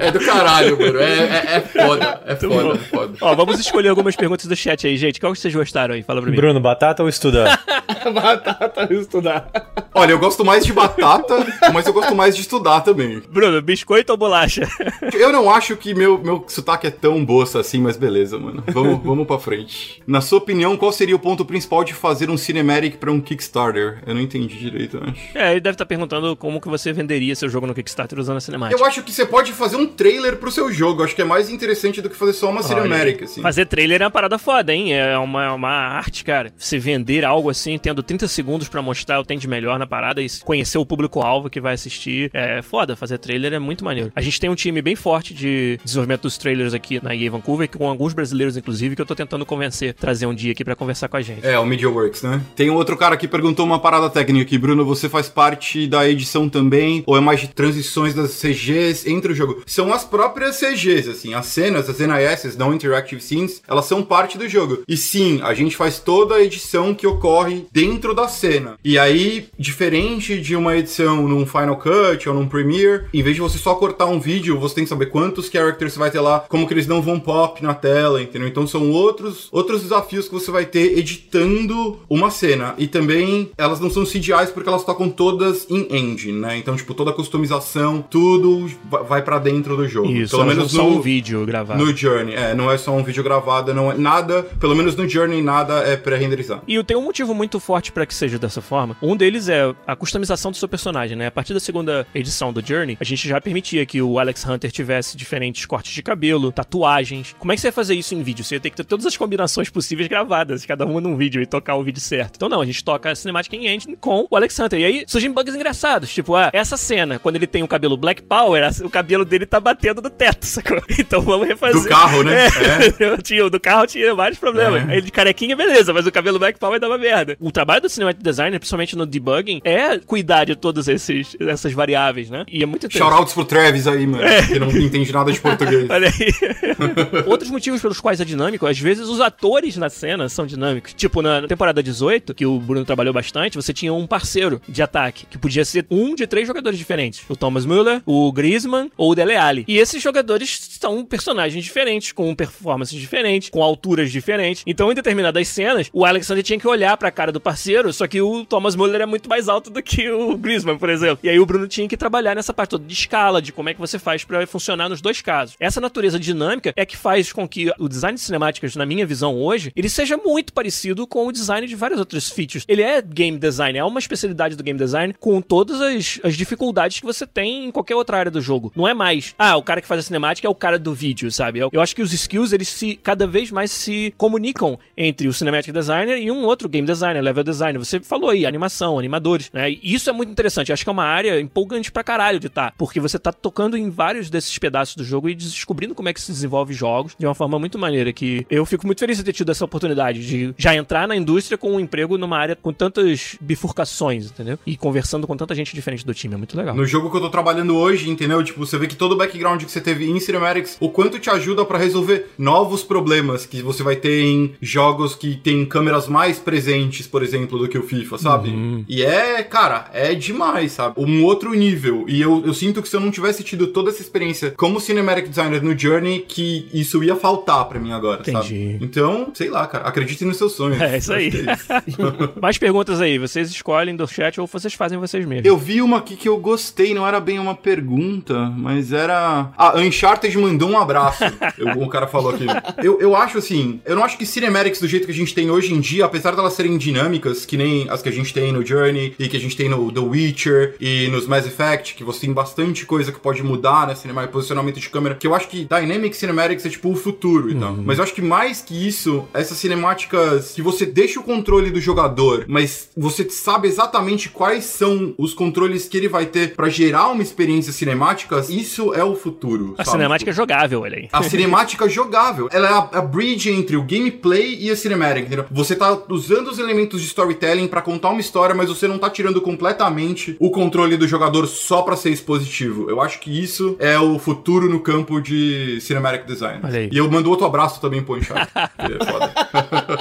É do caralho, mano. É, é, é foda. É foda, é foda. Ó, vamos escolher algumas perguntas do chat aí, gente. Qual que vocês gostaram aí? Fala pra mim. Bruno, batata ou estudar? Batata estudar. Olha, eu gosto mais de batata, mas eu gosto mais de estudar também. Bruno, biscoito ou bolacha? Eu não acho que meu, meu sotaque é tão boça assim, mas beleza, mano. Vamos, vamos pra frente. Na sua opinião, qual seria o ponto principal de fazer um cinematic pra um Kickstarter? Eu não entendi direito, eu acho. É, ele deve estar perguntando como que você venderia seu jogo no Kickstarter usando a cinemática. Eu acho que você pode fazer um trailer pro seu jogo. Eu acho que é mais interessante do que fazer só uma cinematic, assim. Fazer trailer é uma parada foda, hein? É uma, é uma arte, cara. Você vender algo assim, tendo 30 segundos pra mostrar o que tem de melhor na parada e conhecer o público-alvo que vai assistir. É foda, fazer trailer é muito maneiro. A gente tem um time bem forte de desenvolvimento dos trailers aqui na EA Vancouver, com alguns brasileiros, inclusive, que eu tô tentando convencer, trazer um dia aqui pra conversar com a gente. É, o MediaWorks, né? Tem um outro cara que perguntou uma parada técnica aqui. Bruno, você faz parte da edição também? Ou é mais de transições das CGs entre o jogo? São as próprias CGs, assim. As cenas, as NIS, não Interactive Scenes, elas são parte do jogo. E sim, a gente faz toda a edição que ocorre dentro da cena. E aí, diferente de uma edição num Final Cut ou num Premiere, em vez de você só cortar um vídeo, você tem que saber quantos characters você vai ter lá, como que eles não vão pop na tela, entendeu? Então são outros, outros desafios que você vai ter editando uma cena. E também elas não são CGIs porque elas tocam todas em engine, né? Então, tipo, toda a customização, tudo va- vai pra dentro do jogo. Isso, Pelo menos não são no, um vídeo gravado. no Journey. É, não é só um vídeo gravado, não é nada, pelo menos no Journey nada é pré-renderizado. E tem um motivo muito forte pra que seja dessa forma. Um deles é a customização do seu personagem, né? A partir da segunda edição do Journey, a gente já permitia que o Alex Hunter tivesse diferentes cortes de cabelo, tatuagens. Como é que você ia fazer isso em vídeo? Você ia ter que ter todas as combinações possíveis gravadas, cada uma num vídeo e tocar o vídeo certo. Então não, a gente toca a cinemática em engine com o Alex Hunter. E aí surgem bugs engraçados, tipo, ah, essa cena, quando ele tem o cabelo Black Power, o cabelo dele tá batendo no teto, sacou? Então vamos refazer. Do carro, né? É. tinha, o do carro tinha vários problemas. É. Ele de carequinha, beleza, mas o cabelo Black Power dava merda. O trabalho do cinematic designer, principalmente no debugging, é cuidar de todas esses, essas variáveis, né? E é muito interessante. Shoutouts pro Travis aí, mano, que não entende nada de português. Olha aí. Outros motivos pelos quais é dinâmico, às vezes os atores na cena são dinâmicos. Tipo, na temporada 18, que o Bruno trabalhou bastante, você tinha um parceiro parceiro de ataque, que podia ser um de três jogadores diferentes: o Thomas Müller, o Griezmann ou o Dele Alli. E esses jogadores são personagens diferentes, com performances diferentes, com alturas diferentes. Então, em determinadas cenas, o Alexander tinha que olhar pra cara do parceiro, só que o Thomas Müller é muito mais alto do que o Griezmann, por exemplo. E aí o Bruno tinha que trabalhar nessa parte toda de escala, de como é que você faz para funcionar nos dois casos. Essa natureza dinâmica é que faz com que o design de cinemáticas, na minha visão hoje, ele seja muito parecido com o design de várias outras features. Ele é game design, é uma especialidade do game design com todas as, as dificuldades que você tem em qualquer outra área do jogo. Não é mais, ah, o cara que faz a cinemática é o cara do vídeo, sabe? Eu, eu acho que os skills, eles se cada vez mais se comunicam entre o cinematic designer e um outro game designer, level designer. Você falou aí, animação, animadores, né? E isso é muito interessante. Eu acho que é uma área empolgante pra caralho de estar, tá, porque você tá tocando em vários desses pedaços do jogo e descobrindo como é que se desenvolve jogos de uma forma muito maneira que eu fico muito feliz de ter tido essa oportunidade de já entrar na indústria com um emprego numa área com tantas bifurcações, entendeu? E conversando com tanta gente diferente do time, é muito legal. No jogo que eu tô trabalhando hoje, entendeu? Tipo, você vê que todo o background que você teve em Cinematics, o quanto te ajuda para resolver novos problemas que você vai ter em jogos que tem câmeras mais presentes, por exemplo, do que o FIFA, sabe? Uhum. E é, cara, é demais, sabe? Um outro nível. E eu, eu sinto que se eu não tivesse tido toda essa experiência como cinematic designer no Journey, que isso ia faltar para mim agora, Entendi. sabe? Então, sei lá, cara, acredite nos seus sonhos. É, isso aí. É isso. Mais perguntas aí, vocês escolhem do chat ou vocês fazem vocês mesmos? Eu vi uma aqui que eu gostei, não era bem uma pergunta, mas era. Ah, Uncharted mandou um abraço. eu, o cara falou aqui. Eu, eu acho assim, eu não acho que cinematics do jeito que a gente tem hoje em dia, apesar de elas serem dinâmicas, que nem as que a gente tem no Journey e que a gente tem no The Witcher e nos Mass Effect, que você tem bastante coisa que pode mudar, né? Cinema, posicionamento de câmera, que eu acho que Dynamic Cinematics é tipo o futuro e tal. Uhum. Mas eu acho que mais que isso, essas cinemáticas que você deixa o controle do jogador, mas você sabe exatamente quais são os controles que ele vai ter para gerar uma experiência cinemática, isso é o futuro. A sabe? cinemática é jogável, olha aí. A cinemática é jogável. Ela é a, a bridge entre o gameplay e a cinematic, entendeu? Você tá usando os elementos de storytelling para contar uma história, mas você não tá tirando completamente o controle do jogador só para ser expositivo. Eu acho que isso é o futuro no campo de cinematic design. Olha aí. E eu mando outro abraço também pro Uncharted. é foda.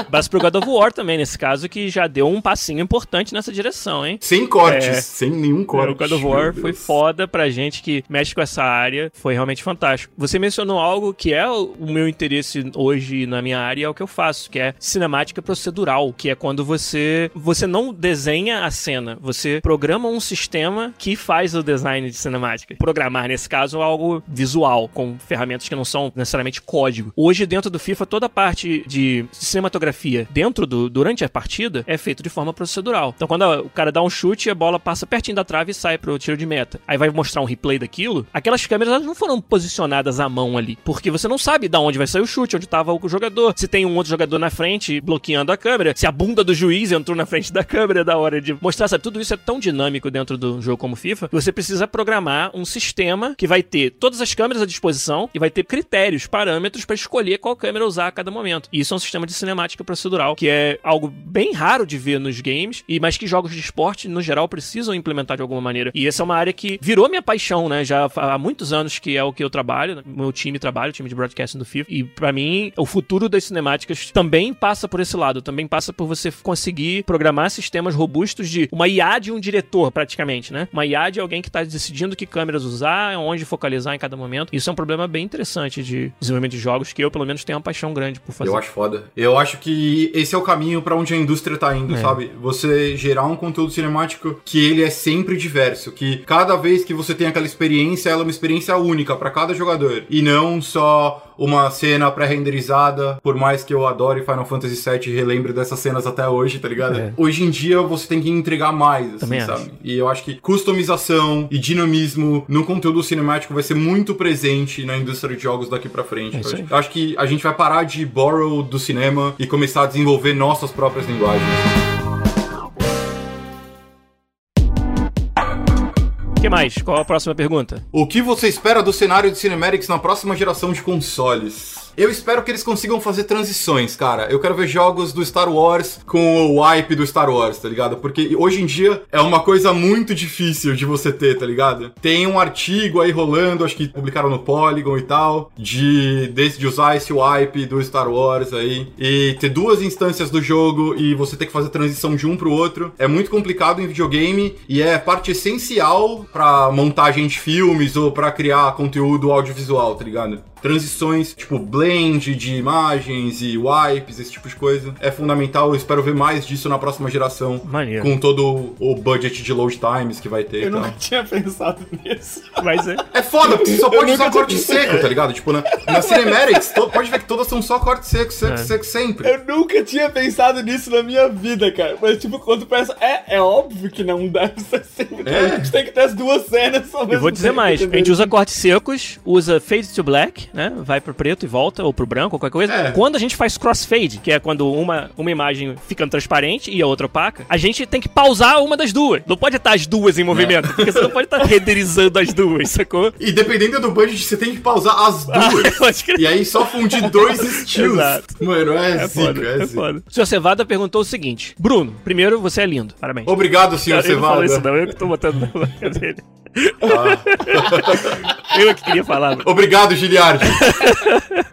abraço pro God of War também, nesse caso, que já deu um passinho importante nessa direção, hein? Sem cortes, é. sem nenhum corte. O God of War foi foda pra gente que mexe com essa área, foi realmente fantástico. Você mencionou algo que é o meu interesse hoje na minha área, é o que eu faço, que é cinemática procedural, que é quando você você não desenha a cena, você programa um sistema que faz o design de cinemática. Programar, nesse caso, é algo visual, com ferramentas que não são necessariamente código. Hoje, dentro do FIFA, toda a parte de cinematografia dentro do durante a partida é feito de forma procedural. Então, quando o cara dá um chute, a bola passa pertinho da trave e sai pro tiro de meta. Aí vai mostrar um replay daquilo. Aquelas câmeras não foram posicionadas à mão ali, porque você não sabe da onde vai sair o chute, onde estava o jogador. Se tem um outro jogador na frente bloqueando a câmera, se a bunda do juiz entrou na frente da câmera da hora de mostrar, sabe? Tudo isso é tão dinâmico dentro do jogo como FIFA, você precisa programar um sistema que vai ter todas as câmeras à disposição e vai ter critérios, parâmetros para escolher qual câmera usar a cada momento. E isso é um sistema de cinemática procedural, que é algo bem raro de ver nos games, e mas que jogos de esporte, no geral, precisam implementar de alguma maneira. E essa é uma área que virou minha paixão, né? Já há muitos anos que é o que eu trabalho, meu time trabalha, o time de broadcasting do FIFA. E para mim, o futuro das cinemáticas também passa por esse lado, também passa por você conseguir programar sistemas robustos de uma IA de um diretor, praticamente, né? Uma IA de alguém que está decidindo que câmeras usar, onde focalizar em cada momento. Isso é um problema bem interessante de desenvolvimento de jogos que eu, pelo menos, tenho uma paixão grande por fazer. Eu acho foda. Eu acho que esse é o caminho para onde a indústria tá indo, é. sabe? Você gerar um conteúdo cinemático que ele é sempre diverso, que cada vez que você tem aquela experiência, ela é uma experiência única para cada jogador e não só uma cena pré-renderizada, por mais que eu adore Final Fantasy VII e relembre dessas cenas até hoje, tá ligado? É. Hoje em dia você tem que entregar mais, assim, Também sabe? Acho. E eu acho que customização e dinamismo no conteúdo cinemático vai ser muito presente na indústria de jogos daqui para frente. É eu acho que a gente vai parar de borrow do cinema e começar a desenvolver nossas próprias linguagens. Que mais? Qual a próxima pergunta? O que você espera do cenário de Cinematics na próxima geração de consoles? Eu espero que eles consigam fazer transições, cara. Eu quero ver jogos do Star Wars com o wipe do Star Wars, tá ligado? Porque hoje em dia é uma coisa muito difícil de você ter, tá ligado? Tem um artigo aí rolando, acho que publicaram no Polygon e tal, de, de, de usar esse wipe do Star Wars aí e ter duas instâncias do jogo e você ter que fazer transição de um pro outro. É muito complicado em videogame e é parte essencial pra montagem de filmes ou pra criar conteúdo audiovisual, tá ligado? Transições, tipo blend de imagens e wipes, esse tipo de coisa. É fundamental, eu espero ver mais disso na próxima geração. Maneiro. Com todo o budget de load times que vai ter. Eu e tal. nunca tinha pensado nisso. Mas é. É foda, porque você só pode usar tinha corte seco, tá ligado? Tipo, na, na Cinematics, to- pode ver que todas são só corte seco, seco, É. seco sempre. Eu nunca tinha pensado nisso na minha vida, cara. Mas, tipo, quando pensa, é, é óbvio que não deve ser sempre. É. A gente tem que ter as duas cenas ao Eu vou dizer tempo, mais, a gente usa cortes secos, usa fade to black, né? Vai pro preto e volta, ou pro branco, ou qualquer coisa. É. Quando a gente faz crossfade, que é quando uma, uma imagem fica transparente e a outra opaca, a gente tem que pausar uma das duas. Não pode estar as duas em movimento, porque você não pode estar renderizando as duas, sacou? E dependendo do budget, você tem que pausar as duas. Crer. E aí só fundir dois estilos. Exato. Mano, é, É zica, foda, é, é foda. O senhor Cevada perguntou o seguinte: Bruno, primeiro, você é lindo. Parabéns. Obrigado, senhor Ele não falou Cevada. isso, não. Eu que tô botando na boca dele. Ah. Eu que queria falar. Obrigado, Giliardi.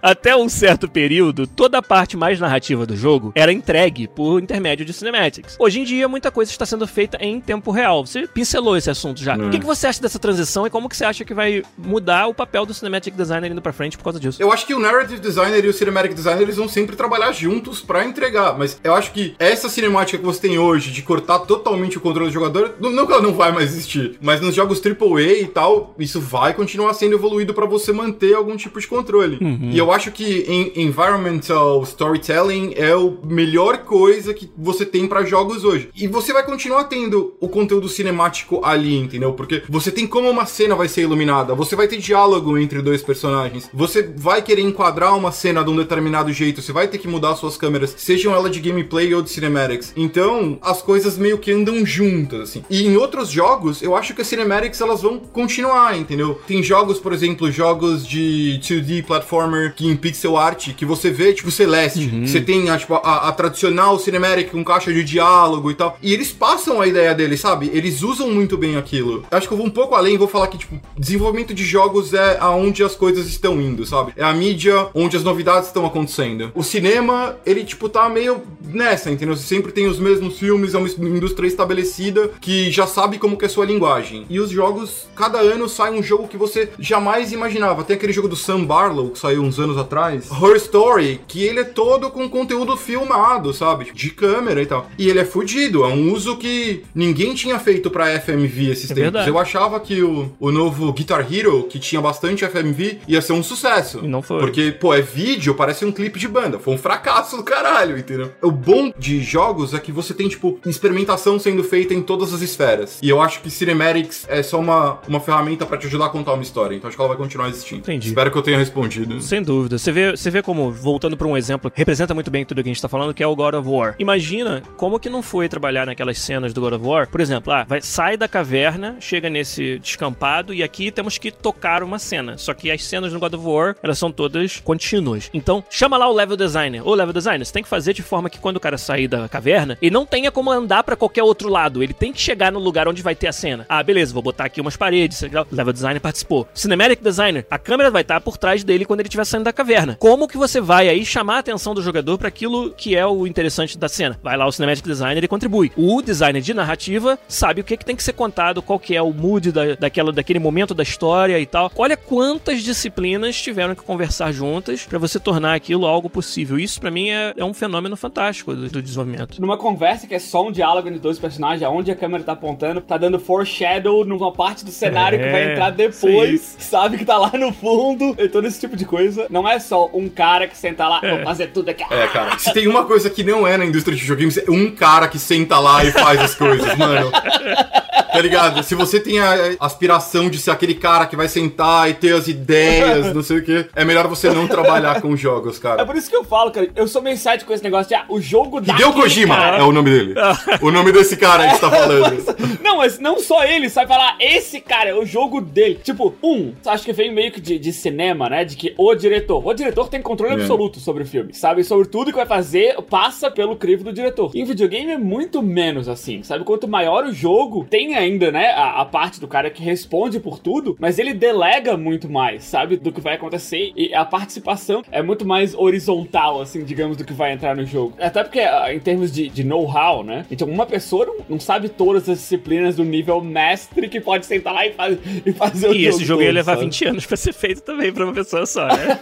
Até um certo período, toda a parte mais narrativa do jogo era entregue por intermédio de cinematics. Hoje em dia, muita coisa está sendo feita em tempo real. Você pincelou esse assunto já. O que, que você acha dessa transição e como que você acha que vai mudar o papel do cinematic designer indo pra frente por causa disso? Eu acho que o narrative designer e o cinematic designer eles vão sempre trabalhar juntos pra entregar, mas eu acho que essa cinemática que você tem hoje de cortar totalmente o controle do jogador, não, não que ela não vai mais existir, mas nos jogos AAA e tal, isso vai continuar sendo evoluído pra você manter algum tipo de controle. E eu acho que em environmental storytelling é a melhor coisa que você tem pra jogos hoje. E você vai continuar tendo o conteúdo cinemático ali, entendeu? Porque você tem como uma cena vai ser iluminada, você vai ter diálogo entre dois personagens, você vai querer enquadrar uma cena de um determinado jeito, você vai ter que mudar suas câmeras, sejam elas de gameplay ou de cinematics. Então, as coisas meio que andam juntas, assim. E em outros jogos, eu acho que as cinematics elas vão continuar, entendeu? Tem jogos, por exemplo, jogos de 2D platformer que em pixel art que você vê, tipo, Celeste. que Você tem a, tipo, a, a tradicional cinematic com caixa de diálogo e tal. E eles passam a ideia deles, sabe? Eles usam muito bem aquilo. Acho que eu vou um pouco além, vou falar que, tipo, desenvolvimento de jogos é aonde as coisas estão indo, sabe? É a mídia onde as novidades estão acontecendo. O cinema, ele, tipo, tá meio nessa, entendeu? Você sempre tem os mesmos filmes, é uma indústria estabelecida que já sabe como que é a sua linguagem. E os jogos, cada ano sai um jogo que você jamais imaginava. Tem aquele jogo do Sam Barlow, que saiu uns anos atrás, Her Story, que ele é todo com conteúdo filmado, sabe? De câmera e tal. E ele é fudido, é um uso que ninguém tinha feito pra FMV esses É tempos. verdade. Eu achava que o, o novo Guitar Hero, que tinha bastante FMV, ia ser um sucesso. E não foi. Porque, pô, é vídeo, parece um clipe de banda. Foi um fracasso do caralho, entendeu? O bom de jogos é que você tem, tipo, experimentação sendo feita em todas as esferas. E eu acho que Cinematics é só uma, uma ferramenta pra te ajudar a contar uma história. Então acho que ela vai continuar existindo. Entendi. Espero que eu tenha respondido. Sem dúvida. Você vê, você vê como, voltando pra um exemplo, que representa muito bem tudo que a gente tá falando, que é o God of War. Imagina como que não foi trabalhar naquelas cenas do God of War. Por exemplo, ah, vai, sai da caverna, chega nesse descampado e aqui temos que tocar uma cena. Só que as cenas no God of War, elas são todas contínuas. Então, chama lá o level designer. Ô, level designer, você tem que fazer de forma que quando o cara sair da caverna, ele não tenha como andar pra qualquer outro lado. Ele tem que chegar no lugar onde vai ter a cena. Ah, beleza, vou botar aqui umas paredes. level designer participou. Cinematic designer, a câmera vai estar por trás dele quando ele estiver saindo da caverna. Como que você vai aí chamar a atenção do jogador para aquilo que é o interessante da cena? Vai lá o cinematic designer e contribui. O designer de narrativa sabe o que, que tem que ser contado, qual que é o mood da, daquela, daquele momento da história e tal. Olha quantas disciplinas tiveram que conversar juntas para você tornar aquilo algo possível. Isso para mim é, é um fenômeno fantástico do, do desenvolvimento. Numa conversa que é só um diálogo entre dois personagens, aonde a câmera tá apontando, tá dando foreshadow numa parte do cenário É, que vai entrar depois, sabe que tá lá no fundo, e todo esse tipo de coisa. Não é só um cara que senta lá, vou fazer tudo aqui. É, cara. Se tem uma coisa que não é na indústria de videogames, é um cara que senta lá e faz as coisas, mano. Tá ligado? Se você tem a aspiração de ser aquele cara que vai sentar e ter as ideias, não sei o quê, é melhor você não trabalhar com jogos, É cara. por isso que eu falo, cara, eu sou meio site com esse negócio de, ah, o jogo da. Hideo Kojima é o nome dele. O nome desse cara aí que você tá falando. Não, mas não só ele, sai falar, esse cara é o jogo dele. Tipo, um, acho que vem meio que de, de cinema, né? De que o diretor, o diretor tem controle É. absoluto sobre o filme, sabe? Sobre tudo que vai fazer, passa pelo crivo do diretor. Em videogame é muito menos assim, sabe? Quanto maior o jogo, tem ainda, né, a, a parte do cara que responde por tudo, mas ele delega muito mais, sabe? Do que vai acontecer. E a participação é muito mais horizontal, assim, digamos, do que vai entrar no jogo. Até porque, ah, em termos de, de know-how, né? Então, uma pessoa não, não sabe todas as disciplinas do nível mestre que pode sentar lá e, faz, e fazer o E jogo. esse jogo ia todo, levar sabe? 20 anos pra ser feito também pra uma pessoa só, né?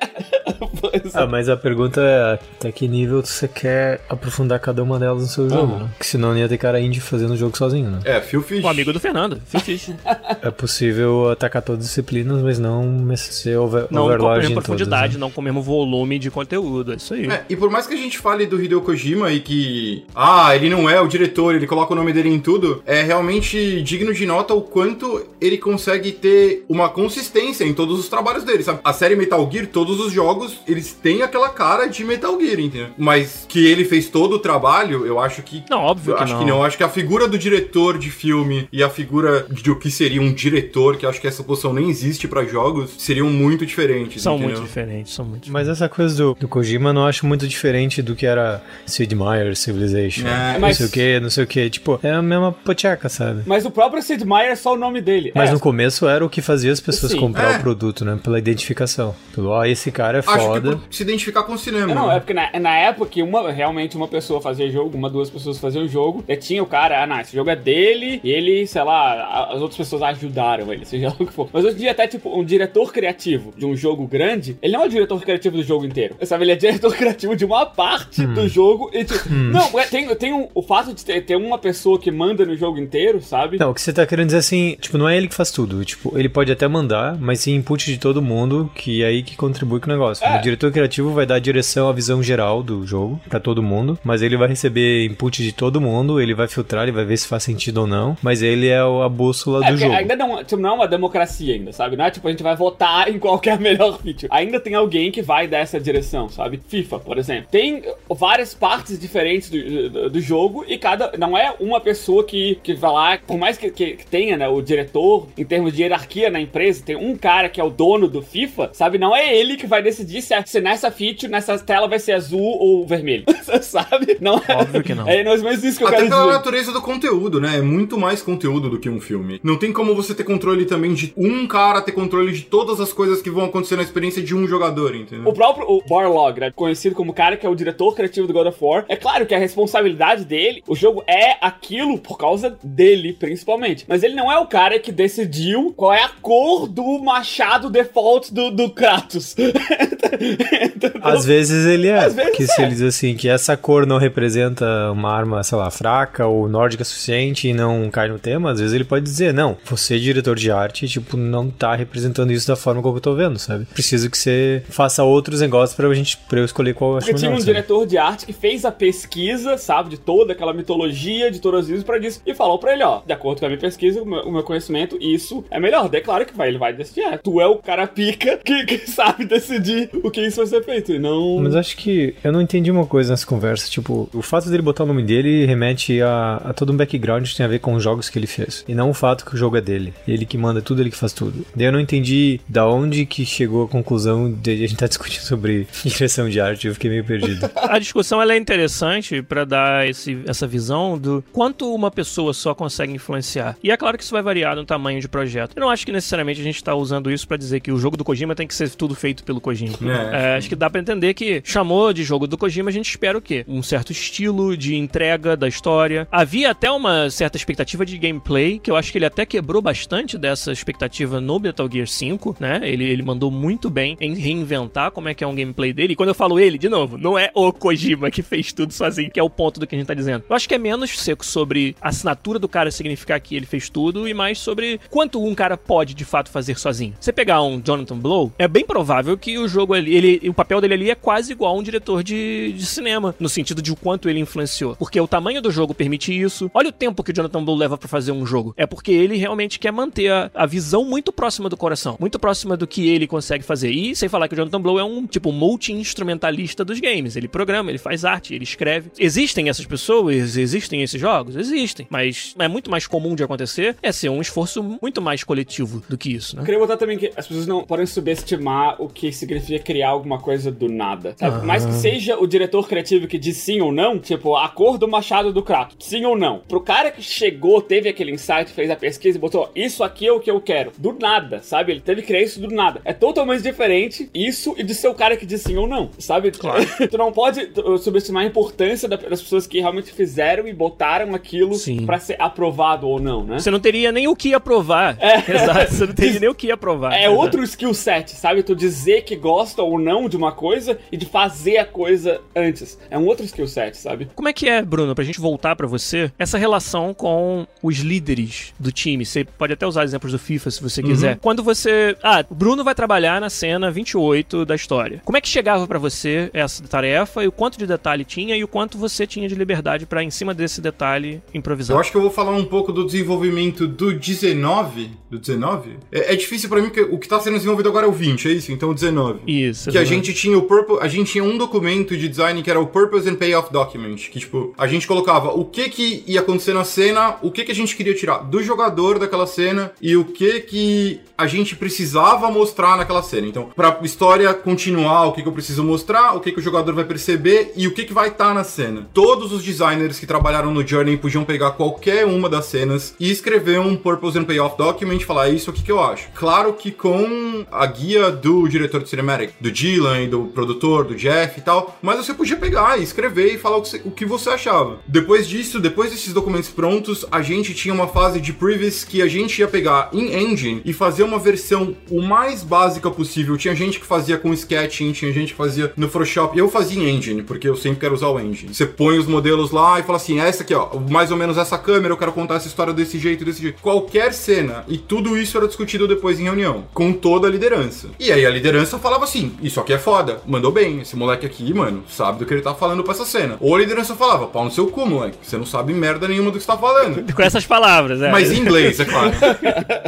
É. Ah, mas a pergunta é até que nível você quer aprofundar cada uma delas no seu jogo, Aham. né? Porque senão não ia ter cara indie fazendo o jogo sozinho, né? É, Phil Fish. o amigo do Fernando, Fifish. É possível atacar todas as disciplinas, mas não ser over, Não com a overlord mesma em todas. profundidade, né? não com o mesmo volume de conteúdo, é isso aí. É, e por mais que a gente fale do Hideo Kojima e que, ah, ele não é o diretor, ele coloca o nome dele em tudo, é realmente digno de nota o quanto ele consegue ter uma consistência em todos os trabalhos dele, sabe? A série Metal Gear, todos os jogos, eles têm aquela cara de Metal Gear, entendeu? Mas que ele fez todo o trabalho, eu acho que Não, óbvio eu que acho não. que não. Eu acho que a figura do diretor de filme e a figura de o que seria um diretor, que eu acho que essa posição nem existe pra jogos, seriam muito diferentes. São entendeu? muito diferentes, são muito Mas essa coisa do, do Kojima eu não acho muito diferente do que era Sid Meier, Civilization. É, não mas- sei o que, não sei o que. Tipo, é a mesma pocheca, sabe? Mas o próprio Sid Meier é só o nome dele. Mas é, no começo era o que fazia as pessoas Sim. comprar É. o produto, né? Pela identificação. Pelo, ó, esse cara é Acho que foda. por se identificar com o cinema. Não, né? é porque na, na época que uma, realmente uma pessoa fazia jogo, uma, duas pessoas faziam o jogo, e tinha o cara, ah, não, esse jogo é dele, e ele, sei lá, as outras pessoas ajudaram ele, seja lá o que for. Mas hoje em dia, até tipo, um diretor criativo de um jogo grande, ele não é o diretor criativo do jogo inteiro. Sabe, ele é diretor criativo de uma parte Hum. do jogo. E, tipo, Não, é, tem, tem um- o fato de ter, ter uma pessoa que manda no jogo inteiro, sabe? Não, o que você tá querendo dizer assim, tipo, não é ele que faz tudo. Tipo, ele pode até mandar, mas sim input de todo mundo, que é aí que contribui com o negócio. É. Diretor criativo vai dar a direção, a visão geral do jogo pra todo mundo, mas ele vai receber input de todo mundo, ele vai filtrar, ele vai ver se faz sentido ou não, mas ele é a bússola É, do jogo. ainda não, tipo, não é uma democracia ainda, sabe? Não é tipo, a gente vai votar em qualquer melhor feature. Ainda tem alguém que vai dar essa direção, sabe? FIFA, por exemplo. Tem várias partes diferentes do, do, do jogo e cada... Não é uma pessoa que, que vai lá, por mais que, que- que tenha, né, o diretor, em termos de hierarquia na empresa, tem um cara que é o dono do FIFA, sabe? Não é ele que vai decidir se, se nessa feature, nessa tela vai ser azul ou vermelho, sabe? Não é... Óbvio que não. É mais ou menos isso que eu Até quero pela dizer. natureza do conteúdo, né? É muito mais conteúdo do que um filme. Não tem como você ter controle também de um cara ter controle de todas as coisas que vão acontecer na experiência de um jogador, entendeu? O próprio o Barlog, né, conhecido como o cara que é o diretor criativo do God of War, é claro que a responsabilidade dele, o jogo é aquilo por causa dele, principalmente. Mas ele não é o cara que decidiu qual é a cor do machado default do, do Kratos. Às vezes ele é, Às vezes se é. ele diz assim que essa cor não representa uma arma, sei lá, fraca ou nórdica suficiente e não cai no tema, às vezes ele pode dizer, não, você diretor de arte, tipo, não tá representando isso da forma como eu tô vendo, sabe? Preciso que você faça outros negócios pra gente, pra eu escolher qual eu acho Porque tinha melhor, um sabe? diretor de arte que fez a pesquisa, sabe, de toda aquela mitologia, de todas as isso pra disso, e falou pra ele, ó, de acordo com a minha pesquisa, o meu, o meu conhecimento, isso é melhor. Daí, claro que vai, ele vai decidir, é, tu é o cara pica que, que sabe decidir o que isso vai ser feito, e não... Mas acho que eu não entendi uma coisa nessa conversa. Tipo, o fato dele botar o nome dele remete a, a todo um background que tem a ver com os jogos que ele fez. E não o fato que o jogo é dele. Ele que manda tudo, ele que faz tudo. Daí eu não entendi da onde que chegou a conclusão de a gente tá discutindo sobre direção de arte. Eu fiquei meio perdido. A discussão ela é interessante pra dar esse, essa visão do quanto uma pessoa só consegue influenciar. E é claro que isso vai variar no tamanho de projeto. Eu não acho que necessariamente a gente tá usando isso pra dizer que o jogo do Kojima tem que ser tudo feito pelo Kojima. É. É, acho que dá pra entender que chamou de jogo do Kojima, a gente espera o quê? Um certo estilo de entrega da história. Havia até uma certa expectativa de gameplay, que eu acho que ele até quebrou bastante dessa expectativa no Metal Gear 5, né? Ele, ele mandou muito bem em reinventar como é que é um gameplay dele. E quando eu falo ele, de novo, não é o Kojima que fez tudo sozinho, que é o ponto do que a gente tá dizendo. Eu acho que é menos seco sobre a assinatura do cara significar que ele fez tudo e mais sobre quanto um cara pode de fato fazer sozinho. Você pegar um Jonathan Blow, é bem provável que o jogo ali, ele, o papel dele ali é quase igual a um diretor de, de cinema, no sentido de o quanto ele influenciou. Porque o tamanho do jogo permite isso. Olha o tempo que o Jonathan Blow leva para fazer um jogo. É porque ele realmente quer manter a, a, visão muito próxima do coração, muito próxima do que ele consegue fazer. E sem falar que o Jonathan Blow é um tipo multi-instrumentalista dos games. Ele programa, ele faz arte, ele escreve. Existem essas pessoas, existem esses jogos? Existem. Mas é muito mais comum de acontecer é ser um esforço muito mais coletivo do que isso, né? Eu queria botar também que as pessoas não podem subestimar o que significa criar alguma coisa do nada. Sabe? Mais que seja o diretor criativo que diz sim ou não, tipo, a cor do machado do Kratos, sim ou não. Pro cara que chegou, teve aquele insight, fez a pesquisa e botou isso aqui é o que eu quero. Do nada, sabe? Ele teve que criar isso do nada. É totalmente diferente isso e de ser o cara que diz sim ou não, sabe? Claro. tu não pode subestimar a importância das pessoas que realmente fizeram e botaram aquilo para ser aprovado ou não, né? Você não teria nem o que aprovar. É. Exato, você não teria nem o que aprovar. É Exato. outro skill set, sabe? Tu dizer que gosta ou não de uma coisa e de fazer a coisa antes. É um outro skill set, sabe? Como é que é, Bruno, pra gente voltar para você, essa relação com os líderes do time? Você pode até usar exemplos do FIFA se você quiser. Uhum. Quando você. Ah, o Bruno vai trabalhar na cena 28 da história. Como é que chegava para você essa tarefa e o quanto de detalhe tinha e o quanto você tinha de liberdade para em cima desse detalhe, improvisar? Eu acho que eu vou falar um pouco do desenvolvimento do 19. Do 19? É, é difícil para mim, porque o que tá sendo desenvolvido agora é o 20, é isso? Então o 19. Isso. Que a gente tinha o purpose, a gente tinha um documento de design que era o Purpose and Payoff Document, que tipo, a gente colocava o que que ia acontecer na cena, o que que a gente queria tirar do jogador daquela cena e o que que a gente precisava mostrar naquela cena. Então, pra história continuar, o que que eu preciso mostrar, o que que o jogador vai perceber e o que que vai estar tá na cena. Todos os designers que trabalharam no Journey podiam pegar qualquer uma das cenas e escrever um Purpose and Payoff Document e falar, é isso aqui que eu acho. Claro que com a guia do diretor de cinematic, do Dylan, do produtor, do Jeff e tal, mas você podia pegar e escrever e falar o que você, o que você achava. Depois disso, depois desses documentos prontos, a gente tinha uma fase de previous que a gente ia pegar em engine e fazer uma versão o mais básica possível. Tinha gente que fazia com sketching, tinha gente que fazia no Photoshop. Eu fazia em engine, porque eu sempre quero usar o engine. Você põe os modelos lá e fala assim: essa aqui, ó, mais ou menos essa câmera, eu quero contar essa história desse jeito, desse jeito. Qualquer cena. E tudo isso era discutido depois em reunião, com toda a liderança. E aí a liderança falava assim: isso aqui é foda, mandou bem, esse moleque aqui, mano, sabe do que ele tá falando pra essa cena. Ou a liderança falava: pau no seu cu, moleque, você não sabe merda nenhuma do que você tá falando. Com essas palavras, é. Mas em inglês, é claro.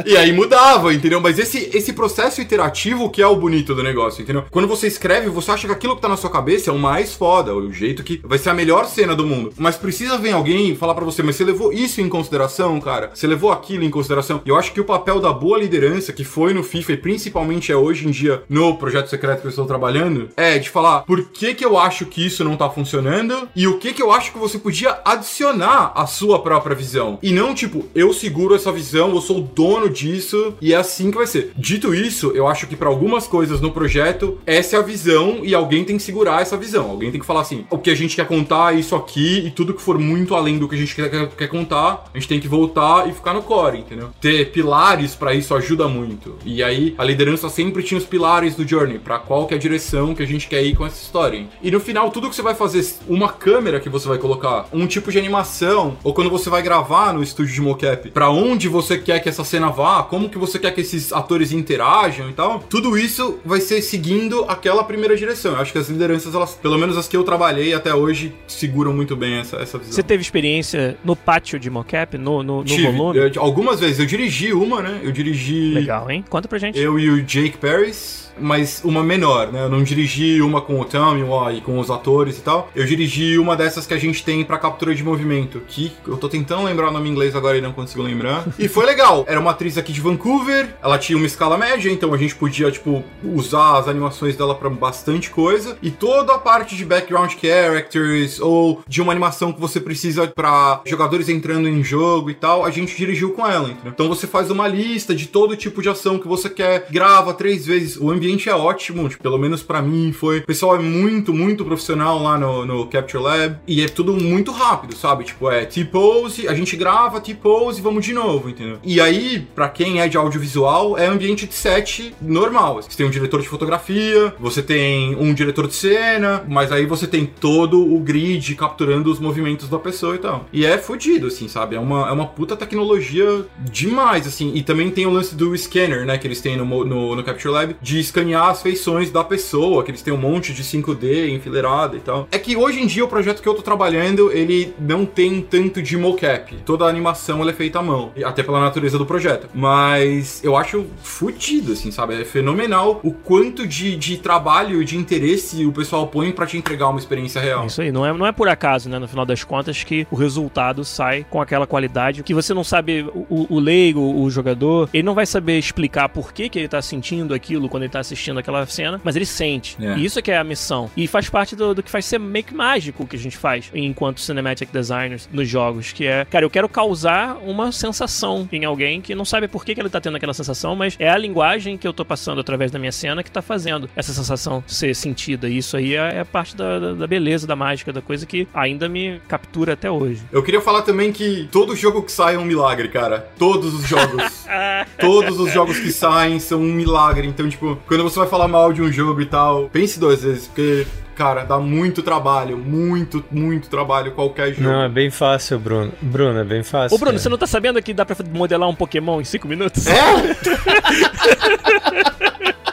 e aí mudava, entendeu? Mas esse, esse processo iterativo que é o bonito do negócio, entendeu? Quando você escreve, você acha que aquilo que tá na sua cabeça é o mais foda, o jeito que vai ser a melhor cena do mundo. Mas precisa vir alguém falar para você, mas você levou isso em consideração, cara? Você levou aquilo em consideração? E eu acho que o papel da boa liderança, que foi no FIFA e principalmente é hoje em dia no projeto secreto que eu estou trabalhando, é de falar por que que eu acho que isso não tá funcionando e o que que eu acho que você podia adicionar à sua própria visão. E não tipo, eu seguro essa visão, eu sou o dono disso e é assim que vai ser. Dito isso, eu acho que para algumas coisas no projeto, essa é a visão e alguém tem que segurar essa visão. Alguém tem que falar assim: o que a gente quer contar é isso aqui e tudo que for muito além do que a gente quer, quer, quer contar, a gente tem que voltar e ficar no core, entendeu? Ter pilares para isso ajuda muito. E aí a liderança sempre tinha os pilares do Journey, para qual que é a direção que a gente quer ir com essa história. E no final, tudo que você vai fazer, uma câmera que você vai colocar, um tipo de animação, ou quando você vai gravar no estúdio de mocap, para onde você quer que essa cena vá, como que você quer que esses atores interajam e tal, tudo isso vai ser seguindo aquela primeira direção. Eu acho que as lideranças, elas, pelo menos as que eu trabalhei até hoje, seguram muito bem essa, essa visão. Você teve experiência no pátio de mocap, no, no, no Tive. volume? Eu- algumas vezes. Eu dirigi uma, né? Eu dirigi. Legal, hein? Conta pra gente. Eu e o Jake Paris, mas uma menor, né? Eu não dirigi uma com o Tommy e com os atores e tal. Eu dirigi uma dessas que a gente tem pra captura de movimento, que eu tô tentando lembrar o nome em inglês agora e não consigo lembrar. e foi legal. Era uma atriz aqui de Vancouver, ela tinha uma escala média, então a gente podia, tipo, usar as animações dela pra bastante coisa. E toda a parte de background characters ou de uma animação que você precisa pra jogadores entrando em jogo e tal, a gente dirigiu com ela, entendeu? Então você faz uma lista de todo tipo de ação que você quer, grava três vezes. O ambiente é ótimo, tipo, pelo menos pra mim foi. O pessoal é muito, muito profissional lá no, no Capture Lab e é tudo muito rápido, sabe? Tipo, é T-pose, a gente grava T-pose vamos de novo, entendeu? E aí, pra quem é de audiovisual, é ambiente de set normal. Você tem um diretor de fotografia, você tem um diretor de cena, mas aí você tem todo o grid capturando os movimentos da pessoa e tal. E é fodido, assim, sabe? É uma, é uma puta tecnologia demais, assim. E também tem o lance do scanner, né? Que eles têm no, no, no Capture Lab, de escanear as face da pessoa, que eles têm um monte de 5D enfileirado e tal. É que hoje em dia o projeto que eu tô trabalhando, ele não tem tanto de mocap. Toda a animação é feita à mão, até pela natureza do projeto. Mas eu acho fudido, assim, sabe? É fenomenal o quanto de, de trabalho e de interesse o pessoal põe para te entregar uma experiência real. Isso aí, não é, não é por acaso, né, no final das contas, que o resultado sai com aquela qualidade que você não sabe, o, o leigo, o jogador, ele não vai saber explicar por que, que ele tá sentindo aquilo quando ele tá assistindo aquela cena, mas ele sente. É. E isso é que é a missão. E faz parte do, do que faz ser meio que mágico que a gente faz enquanto cinematic designers nos jogos, que é, cara, eu quero causar uma sensação em alguém que não sabe por que, que ele tá tendo aquela sensação, mas é a linguagem que eu tô passando através da minha cena que tá fazendo essa sensação ser sentida. E isso aí é, é parte da, da- da beleza, da mágica, da coisa que ainda me captura até hoje. Eu queria falar também que todo jogo que sai é um milagre, cara. Todos os jogos. todos os jogos que saem são um milagre. Então, tipo, quando você vai falar mal de um jogo e tal, pense duas vezes, porque, cara, dá muito trabalho, muito, muito trabalho qualquer jogo. Não, é bem fácil, Bruno. Bruno, é bem fácil. Ô, Bruno, cara. você não tá sabendo que dá pra modelar um Pokémon em 5 minutos? É?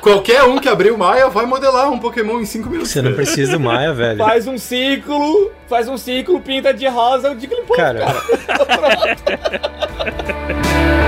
Qualquer um que abrir o Maia vai modelar um Pokémon em 5 minutos. Você não precisa do Maia, velho. Faz um círculo, faz um círculo, pinta de rosa o Jigglypuff, Cara. cara.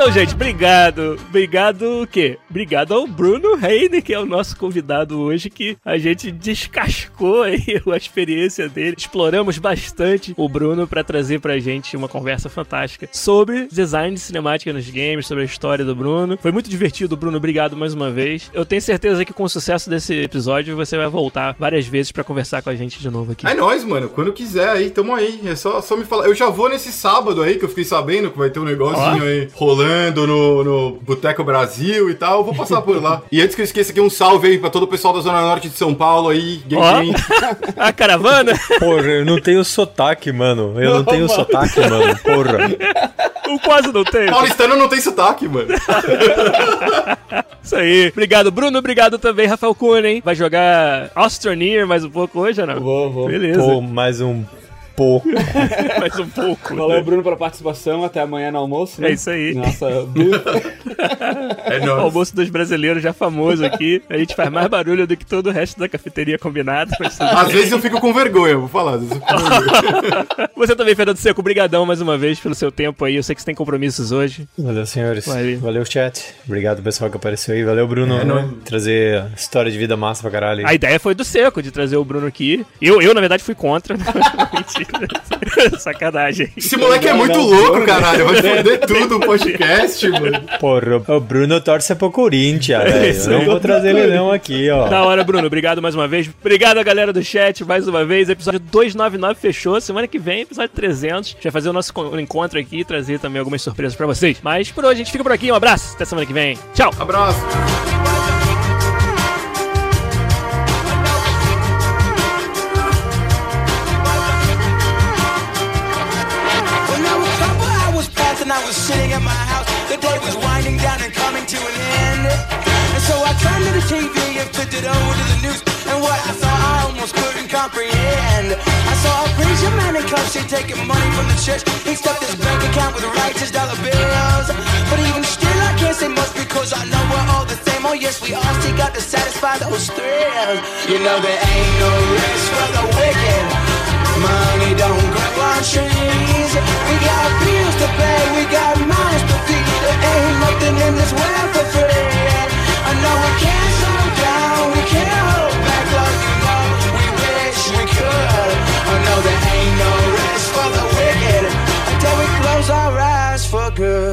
Então, gente, obrigado. Obrigado o quê? Obrigado ao Bruno Reine, que é o nosso convidado hoje, que a gente descascou aí a experiência dele. Exploramos bastante o Bruno pra trazer pra gente uma conversa fantástica sobre design de cinemática nos games, sobre a história do Bruno. Foi muito divertido, Bruno. Obrigado mais uma vez. Eu tenho certeza que com o sucesso desse episódio você vai voltar várias vezes pra conversar com a gente de novo aqui. É nóis, mano. Quando quiser aí, tamo aí. É só, só me falar. Eu já vou nesse sábado aí, que eu fiquei sabendo que vai ter um negocinho Ó. aí rolando no, no Boteco Brasil e tal. Eu vou passar por lá. E antes que eu esqueça aqui, um salve aí pra todo o pessoal da Zona Norte de São Paulo aí. Gang, Ó. gang. A caravana? Porra, eu não tenho sotaque, mano. Eu não, Não, tenho mano. sotaque, mano. Porra. Eu quase não tenho. Paulistano não tem sotaque, mano. Isso aí. Obrigado, Bruno. Obrigado também, Rafael Kuhn, Vai jogar Astroneer mais um pouco hoje ou não? Vou, vou. Beleza. Pô, mais um pouco. mais um pouco. Valeu, Bruno, pela participação. Até amanhã no almoço. né? É isso aí. Nossa. É O nóis. almoço dos brasileiros já famoso aqui. A gente faz mais barulho do que todo o resto da cafeteria combinado. Às vezes eu fico com vergonha, vou falar. Às vezes eu fico com vergonha. Você também, Fernando Seco, brigadão mais uma vez pelo seu tempo aí. Eu sei que você tem compromissos hoje. Valeu, senhores. Valeu. Valeu, chat. Obrigado, pessoal que apareceu aí. Valeu, Bruno. É nóis. Trazer história de vida massa pra caralho. A ideia foi do Seco, de trazer o Bruno aqui. Eu, eu na verdade, fui contra. Sacanagem. Esse moleque é muito não, louco, não. caralho. Vai foder tudo o podcast, mano. Porra, o Bruno torce pro Corinthians, velho. Isso Eu não vou trazer ele não aqui, ó. Da hora, Bruno. Obrigado mais uma vez. Obrigado a galera do chat mais uma vez. Episódio 299 fechou. Semana que vem, episódio 300. A gente vai fazer o nosso con- encontro aqui e trazer também algumas surpresas pra vocês. Mas por hoje a gente fica por aqui. Um abraço. Até semana que vem. Tchau. Abraço. The day was winding down and coming to an end. And so I turned to the TV and flipped it over to the news. And what I saw, I almost couldn't comprehend. I saw a preacher man in cuffs, he taking money from the church. He stuffed his bank account with righteous dollar bills. But even still, I can't say much because I know we're all the same. Oh yes, we all still got to satisfy those thrills. You know there ain't no rest for the wicked. Money don't grow on trees. We got bills to pay, we got minds to feed. Ain't nothing in this world for free. I know we can't slow down, we can't hold back like know we wish we could. I know there ain't no rest for the wicked until we close our eyes for good.